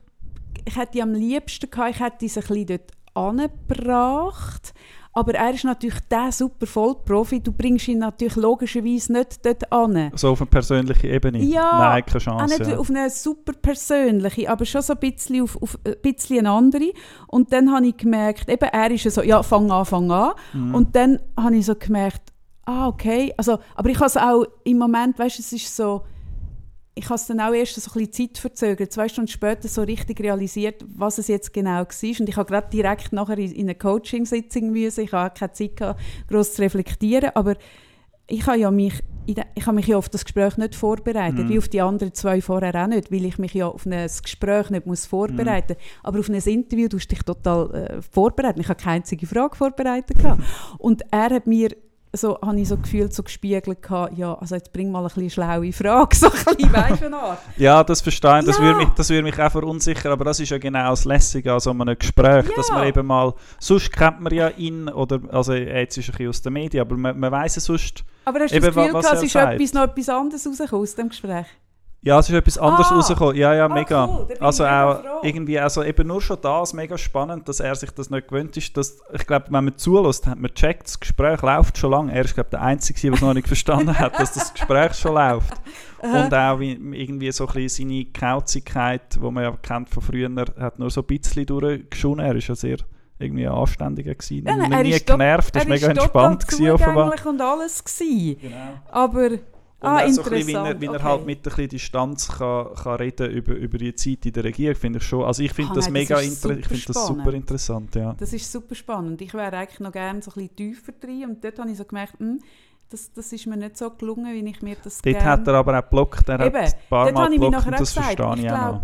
ich hätte ihn am liebsten gehabt, ich hätte ihn ein bisschen dort angebracht, aber er ist natürlich der super Vollprofi, du bringst ihn natürlich logischerweise nicht dort an. So auf eine persönliche Ebene? Ja, Nein, keine Auch Chance. nicht Ja. auf eine super persönliche, aber schon so ein bisschen auf, auf ein bisschen eine andere. Und dann habe ich gemerkt, eben, er ist so, ja, fang an, fang an. Mhm. Und dann habe ich so gemerkt, ah, okay. Also, aber ich habe es auch im Moment, weißt du, es ist so, ich habe es dann auch erst so ein bisschen Zeit verzögert, zwei Stunden später so richtig realisiert, was es jetzt genau war. Und ich habe gerade direkt nachher in, in eine Coaching-Sitzung müssen. Ich habe keine Zeit gehabt, gross zu reflektieren, aber ich habe ja mich, ich habe mich ja auf das Gespräch nicht vorbereitet, Mhm. wie auf die anderen zwei vorher auch nicht, weil ich mich ja auf ein Gespräch nicht muss vorbereiten muss. Aber auf ein Interview tust du dich total äh, vorbereiten. Ich habe keine einzige Frage vorbereitet. gehabt. Und er hat mir so, habe ich so gefühlt, so gespiegelt gehabt, ja, also jetzt bring mal ein bisschen schlaue Frage, so ein bisschen, weißt du, eine. Ja, das verstehe ich. Das, Ja. würde mich, das würde mich auch verunsichern, aber das ist ja genau das Lässige an so einem Gespräch, dass Ja. man eben mal, sonst kennt man ja ihn, oder, also jetzt ist er ein bisschen aus den Medien, aber man, man weiss es sonst, Aber hast du Eben, das Gefühl gehabt, es er ist etwas, noch etwas anderes rausgekommen aus dem Gespräch? Ja, es ist etwas anderes Ah. rausgekommen. Ja, ja, Ah, mega. cool, bin ich also auch froh. irgendwie, also eben nur schon das, mega spannend, dass er sich das nicht gewöhnt ist. Dass, ich glaube, wenn man zulässt, hat man checkt, das Gespräch läuft schon lange. Er ist, glaube ich, der Einzige, der es noch nicht verstanden hat, dass das Gespräch schon läuft. Und auch wie, irgendwie so ein bisschen seine Kauzigkeit, die man ja kennt von früher, hat nur so ein bisschen durchgeschonen. Er ist ja sehr irgendwie Anständiger gewesen. Ja, nein, nie er nie genervt, er ist mega entspannt gewesen, offenbar. und alles gewesen. Genau. Aber, Und ah, so ein bisschen, wie er, wie er okay. halt mit ein bisschen Distanz kann, kann reden über, über die Zeit in der Regierung, finde ich schon. Also ich finde Ah, das nein, mega das inter ich super finde das super spannend. interessant, ja. Das ist super spannend. Ich wäre eigentlich noch gerne so ein bisschen tiefer drin und dort habe ich so gemerkt, hm, das, das ist mir nicht so gelungen, wie ich mir das Dort gerne... hat er aber auch geblockt, er Eben, hat ein paar Mal geblockt das verstehe ich ich auch noch.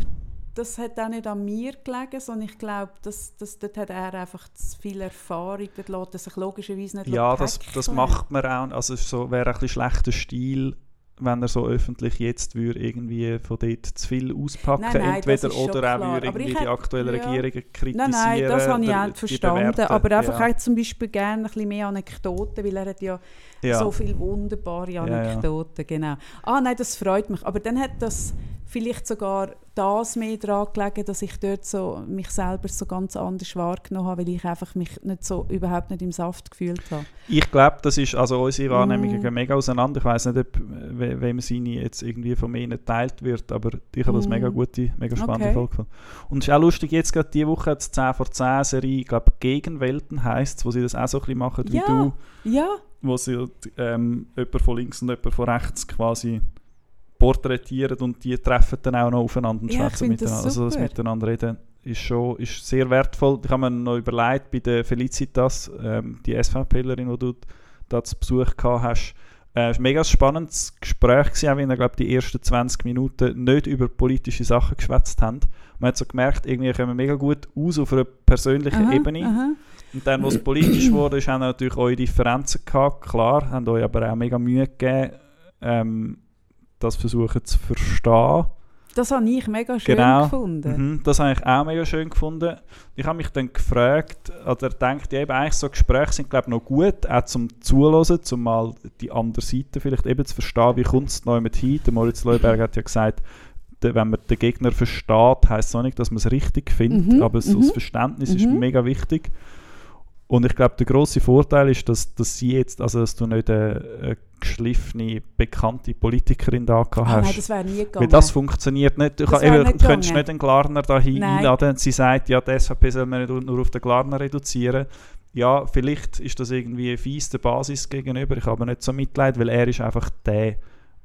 Das hat auch nicht an mir gelegen, sondern ich glaube, dass, dass dort hat er einfach zu viel Erfahrung, dort lässt er sich logischerweise nicht Ja, das, das macht man auch. Also so, wäre ein bisschen schlechter Stil, wenn er so öffentlich jetzt würde irgendwie von dort zu viel auspacken Nein, nein, entweder oder auch würde Aber irgendwie die aktuelle ja. Regierung kritisieren. Nein, nein, das habe ich auch verstanden. Aber einfach ja. auch zum Beispiel gerne ein bisschen mehr Anekdoten, weil er hat ja, ja. so viele wunderbare ja. Anekdoten, genau. Ah nein, das freut mich. Aber dann hat das vielleicht sogar das mehr daran gelegen, dass ich dort so mich selber so ganz anders wahrgenommen habe, weil ich einfach mich nicht so, überhaupt nicht im Saft gefühlt habe. Ich glaube, das ist, also unsere Wahrnehmungen Mm. mega auseinander. Ich weiß nicht, ob, we- wem seine jetzt irgendwie von mir nicht geteilt wird, aber ich habe das Mm. mega gute, mega spannende Okay. Folge gefunden. Und es ist auch lustig, jetzt gerade diese Woche hat es 10 vor 10 Serie, ich glaube Gegenwelten heisst es, wo sie das auch so ein bisschen machen wie Ja. du. Ja, wo sie ähm, jemand von links und jemand von rechts quasi porträtieren und die treffen dann auch noch aufeinander und Ja, schwätzen find das miteinander. Also das miteinander reden ist schon ist sehr wertvoll. Ich habe mir noch überlegt, bei der Felicitas, ähm, die SVPlerin, die du da zu Besuch gehabt hast, äh, es war ein mega spannendes Gespräch, gewesen, auch wenn wir, glaube die ersten 20 Minuten nicht über politische Sachen geschwätzt haben. Man hat so gemerkt, irgendwie kommen wir mega gut aus auf einer persönlichen Aha, Ebene. aha. Und dann, was politisch wurde, ist, haben natürlich eure Differenzen gehabt, klar, haben euch aber auch mega Mühe gegeben, ähm, das versuchen zu verstehen. Das habe ich mega schön Genau. gefunden. Mhm, das habe ich auch mega schön gefunden. Ich habe mich dann gefragt, oder denkt, eben eigentlich so Gespräche sind, glaube ich, noch gut, auch zum Zuhören, um mal die andere Seite vielleicht eben zu verstehen, wie kommt es neu mit hin. Der Moritz Leuberg hat ja gesagt, wenn man den Gegner versteht, heisst es auch nicht, dass man es richtig findet, Mhm, aber so mhm. das Verständnis ist Mhm. mega wichtig. Und ich glaube, der große Vorteil ist, dass, dass sie jetzt, also dass du nicht eine, eine geschliffene, bekannte Politikerin da gehabt Ah, hast. nein, das wäre nie Weil gegangen. das funktioniert nicht. Du, Das kann, eben, nicht könntest nicht einen Glarner da einladen. Sie sagt, ja, die SVP soll man nicht nur auf den Glarner reduzieren. Ja, vielleicht ist das irgendwie fies der Basis gegenüber. Ich habe nicht so Mitleid, weil er ist einfach der,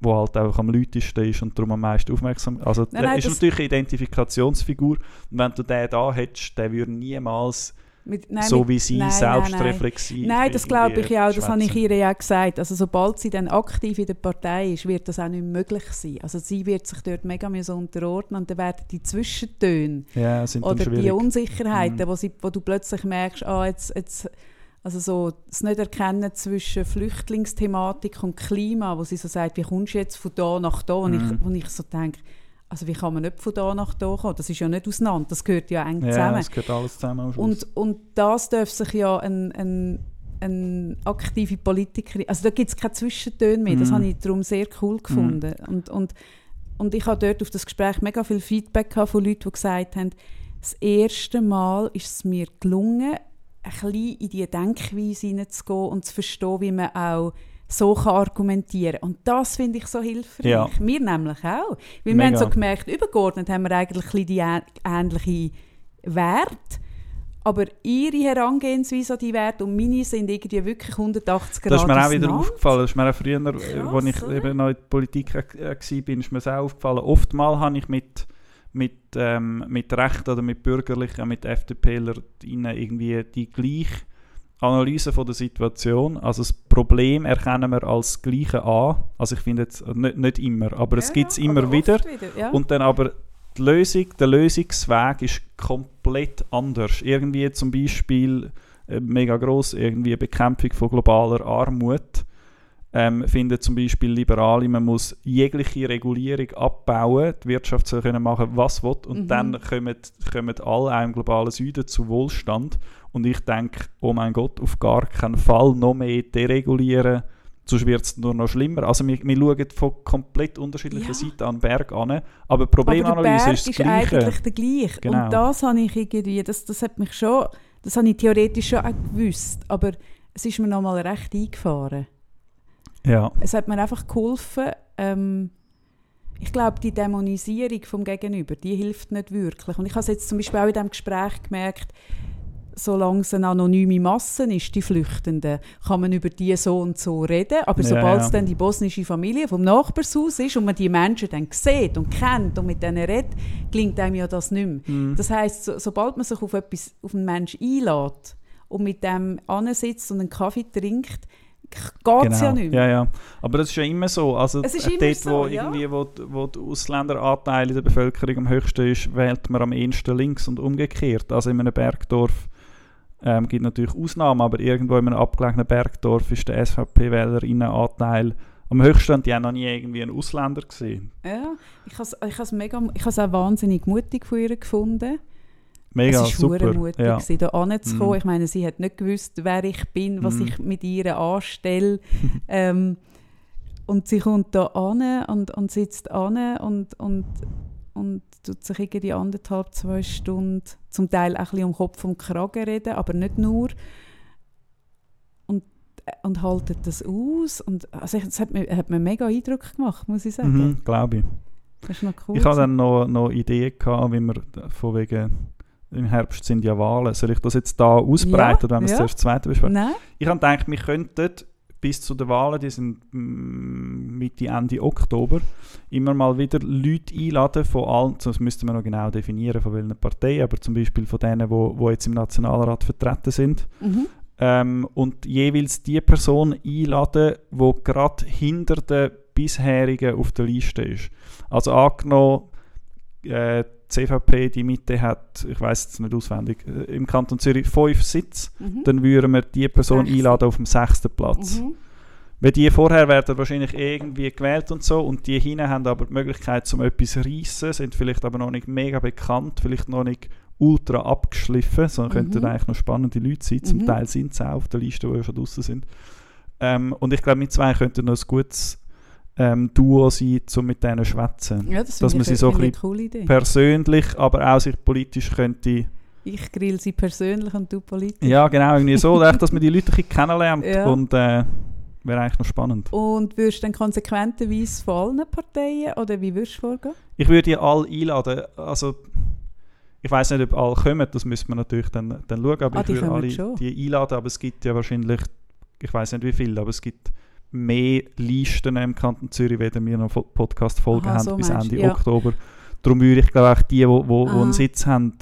der halt auch am lautesten ist und darum am meisten aufmerksam Also Nein, nein, ist natürlich eine Identifikationsfigur. Und wenn du den da hättest, der würde niemals Mit, nein, so mit- wie sie nein, nein, nein. selbstreflexiv Nein, das glaube ich auch, das habe ich ihr ja auch gesagt. Also sobald sie dann aktiv in der Partei ist, wird das auch nicht möglich sein. Also sie wird sich dort mega müssen unterordnen und dann werden die Zwischentöne Ja, oder die. Unsicherheiten, Mhm. wo, sie, wo du plötzlich merkst, ah, jetzt, jetzt, also so das Nicht-Erkennen zwischen Flüchtlingsthematik und Klima, wo sie so sagt, wie kommst du jetzt von da nach da? Und Mhm. ich, wo ich so denke, also wie kann man nicht von da nach da kommen? Das ist ja nicht auseinander, das gehört ja eng Ja, zusammen. es gehört alles zusammen. Und, und das darf sich ja ein, ein, eine aktive Politikerin, also da gibt es keine Zwischentöne mehr, das Mhm. habe ich darum sehr cool gefunden. Und, und, und ich habe dort auf das Gespräch mega viel Feedback gehabt von Leuten, die gesagt haben, das erste Mal ist es mir gelungen, ein bisschen in diese Denkweise hineinzugehen und zu verstehen, wie man auch so kann argumentieren Und das finde ich so hilfreich. Ja. Wir nämlich auch. Weil wir haben Mega. so gemerkt, übergeordnet haben wir eigentlich ein die ähnliche Werte. Aber ihre Herangehensweise an die Werte und meine sind irgendwie wirklich 180 Grad Das ist mir auch wieder aufgefallen. Das ist mir auch früher, äh, Krass, als ich oder? eben noch in der Politik äh, äh, war, ist mir das auch aufgefallen. Oftmals habe ich mit, mit, ähm, mit Rechten oder mit Bürgerlichen, mit FDPler irgendwie die gleiche Analyse von der Situation. Also das Problem erkennen wir als gleiche an. Also ich finde jetzt, äh, nicht, nicht immer, aber es Ja, gibt es immer oft wieder. ja. Und dann aber die Lösung, der Lösungsweg ist komplett anders. Irgendwie zum Beispiel äh, mega groß irgendwie Bekämpfung von globaler Armut. Ähm, finden zum Beispiel Liberale, man muss jegliche Regulierung abbauen, die Wirtschaft soll können machen, was will, und Mhm. dann kommen, kommen alle auch im globalen Süden zu Wohlstand. Und ich denke, oh mein Gott, auf gar keinen Fall noch mehr deregulieren, sonst wird es nur noch schlimmer. Also wir, wir schauen von komplett unterschiedlichen Ja. Seiten an den Berg an, aber die Aber Problemanalyse Berg ist ist, eigentlich der gleiche. Genau. Und das habe ich irgendwie, das, das hat mich schon, das habe ich theoretisch schon auch gewusst, aber es ist mir noch mal recht eingefahren. Ja. Es hat mir einfach geholfen, ähm, ich glaube, die Dämonisierung vom Gegenüber, die hilft nicht wirklich. Und ich habe es jetzt zum Beispiel auch in diesem Gespräch gemerkt, solange es eine anonyme Masse ist, die Flüchtenden, kann man über die so und so reden. Aber Ja, sobald es ja. dann die bosnische Familie vom Nachbarshaus ist und man die Menschen dann sieht und kennt und mit denen redet, gelingt einem ja das nicht mehr. Mhm. Das heisst, so, sobald man sich auf, etwas, auf einen Menschen einlädt und mit dem ansitzt und einen Kaffee trinkt, geht es ja nicht mehr. Genau. Ja, ja. Aber das ist ja immer so. Also Es ist äh, immer dort, so, wo, ja. irgendwie, wo, wo der Ausländeranteil in der Bevölkerung am höchsten ist, wählt man am ehesten links und umgekehrt. Also in einem Bergdorf ähm, gibt natürlich Ausnahmen, aber irgendwo in einem abgelegenen Bergdorf ist der SVP-Wählerinnenanteil am höchsten und die haben noch nie irgendwie einen Ausländer gesehen. Ja, ich habe es ich has mega, ich has auch wahnsinnig mutig von ihr gefunden. Mega es war super. mutig, Ja. da anzukommen. Mhm. Ich meine, sie hat nicht gewusst, wer ich bin, was Mhm. ich mit ihr anstelle. ähm, und sie kommt da an und, und sitzt an und, und, und tut sich irgendwie anderthalb, zwei Stunden zum Teil auch ein bisschen um Kopf und Kragen reden, aber nicht nur. Und, äh, und haltet das aus. Und, also, das hat mir, hat mir mega Eindruck gemacht, muss ich sagen. Mhm, Glaube ich. Das ist noch cool. Ich hatte dann noch, noch Ideen, gehabt, wie wir von wegen im Herbst sind ja Wahlen. Soll ich das jetzt da ausbreiten, Ja, wenn wir es ja. zuerst das zweite besprechen? Nein? Ich habe gedacht, wir könnten bis zu den Wahlen, die sind mm, Mitte, Ende Oktober, immer mal wieder Leute einladen von allen, das müsste man noch genau definieren, von welchen Parteien, aber zum Beispiel von denen, wo, wo jetzt im Nationalrat vertreten sind. Mhm. Ähm, und jeweils die Person einladen, die gerade hinter den bisherigen auf der Liste ist. Also angenommen, äh, die CVP, die Mitte hat, ich weiß jetzt nicht auswendig, äh, im Kanton Zürich fünf Sitze, Mhm. dann würden wir die Person Sechs. einladen auf dem sechsten Platz. Mhm. Weil die vorher werden wahrscheinlich irgendwie gewählt und so und die hinten haben aber die Möglichkeit zum etwas zu reissen, sind vielleicht aber noch nicht mega bekannt, vielleicht noch nicht ultra abgeschliffen, sondern Mhm. könnten eigentlich noch spannende Leute sein. Zum Mhm. Teil sind sie auch auf der Liste, die ja schon draußen sind. Ähm, und ich glaube, mit zwei könnten noch ein gutes ähm, Duo sein, um mit denen zu schwätzen. Ja, das Dass man sie so ein Idee. Persönlich, aber auch sich politisch könnte Ich grill sie persönlich und du politisch. Ja, genau, irgendwie so, dass man die Leute ein bisschen kennenlernt Ja. und äh, wäre eigentlich noch spannend. Und würdest du dann konsequenterweise von allen Parteien oder wie würdest du vorgehen? Ich würde die alle einladen, also ich weiß nicht, ob alle kommen, das müssen wir natürlich dann, dann schauen, aber Ah, ich würde alle schon. die einladen, aber es gibt ja wahrscheinlich, ich weiß nicht wie viele, aber es gibt mehr Listen im Kanton Zürich, wenn wir noch Fo- Podcast-Folgen haben so bis Ende ja. Oktober. Darum würde ich glaube auch die, die wo Aha. einen Sitz haben,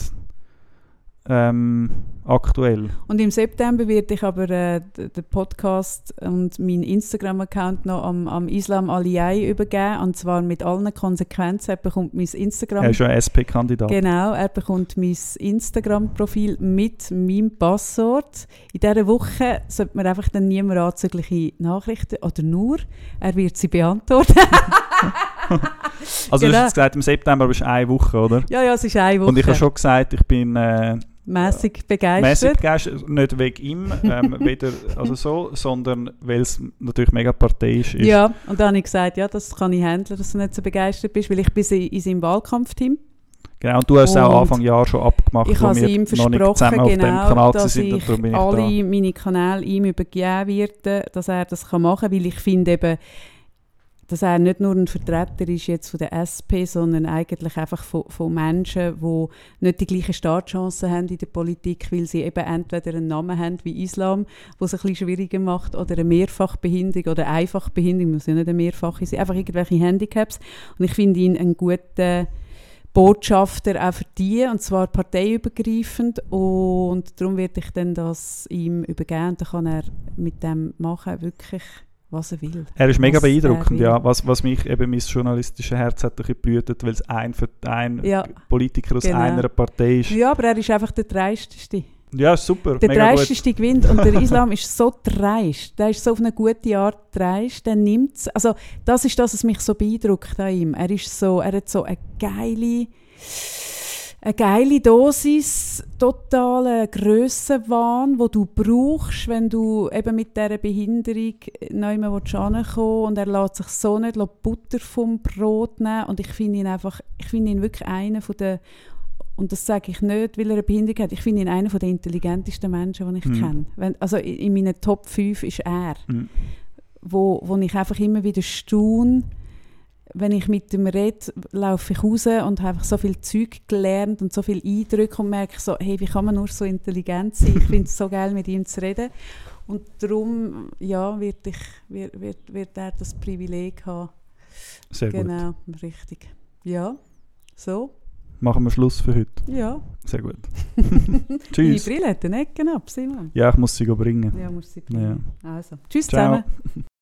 ähm, aktuell. Und im September werde ich aber äh, den Podcast und meinen Instagram-Account noch am, am Islam Aliyai übergeben. Und zwar mit allen Konsequenzen. Er bekommt mein Instagram. Er ist ja SP-Kandidat. Genau, er bekommt mein Instagram-Profil mit meinem Passwort. In dieser Woche sollte man einfach dann niemand anzügliche Nachrichten, oder nur, er wird sie beantworten. Also du Genau. hast jetzt gesagt, im September bist du eine Woche, oder? ja, ja, es ist eine Woche. Und ich habe schon gesagt, ich bin äh, mäßig mäßig begeistert. begeistert, nicht wegen ihm, ähm, weder also so, sondern weil es natürlich mega parteiisch ist. Ja, und dann habe ich gesagt, ja, das kann ich handeln, dass du nicht so begeistert bist, weil ich bin in seinem Wahlkampfteam. Genau, und du hast es auch Anfang Jahr schon abgemacht, Ich wo wir ihm noch nicht versprochen, zusammen auf dem genau, Kanal dass sind ich bin ich alle meine Kanäle ihm übergeben werde, dass er das kann machen kann, weil ich finde eben, dass er nicht nur ein Vertreter ist jetzt von der SP, sondern eigentlich einfach von, von Menschen, die nicht die gleichen Startchancen haben in der Politik, weil sie eben entweder einen Namen haben wie Islam, wo es ein bisschen schwieriger macht, oder eine Mehrfachbehinderung oder Einfachbehinderung, muss ja nicht eine mehrfache sein, einfach irgendwelche Handicaps. Und ich finde ihn einen guten Botschafter auch für die, und zwar parteiübergreifend. Und darum werde ich dann das ihm übergeben. Und dann kann er mit dem machen, wirklich, was er will. Er ist mega beeindruckend, ja. Was, was mich eben mein journalistisches Herz hat blühtet, weil es ein, ein Ja. Politiker aus Genau. einer Partei ist. Ja, aber er ist einfach der dreisteste. Ja, super. Der dreisteste gewinnt und der Islam ist so dreist. Der ist so auf eine gute Art dreist. Der nimmt's. Also das ist das, was mich so beeindruckt an ihm. Er ist so, er hat so eine geile, eine geile Dosis, totalen Grössenwahn, wo du brauchst, wenn du eben mit dieser Behinderung neu hinkommen und er lässt sich so nicht Butter vom Brot nehmen und ich finde ihn einfach, ich finde ihn wirklich einer von der und das sage ich nicht, weil er eine Behinderung hat. Ich finde ihn einer der intelligentesten Menschen, die ich Mhm. kenne. Wenn, also in, in meinen Top 5 ist er, Mhm. wo, wo ich einfach immer wieder staune, wenn ich mit ihm rede, laufe ich raus und habe einfach so viel Zeug gelernt und so viel Eindrücke und merke so, hey, wie kann man nur so intelligent sein? Ich finde es so geil, mit ihm zu reden. Und darum, ja, wird, ich, wird, wird, wird er das Privileg haben. Sehr gut. genau, richtig. Ja, so, Machen wir Schluss für heute. ja. Sehr gut. Tschüss. Brille hat den Ecken ab, Simon. Ja, ich muss sie bringen. Ja, muss sie bringen. Ja. Also, tschüss Ciao. zusammen.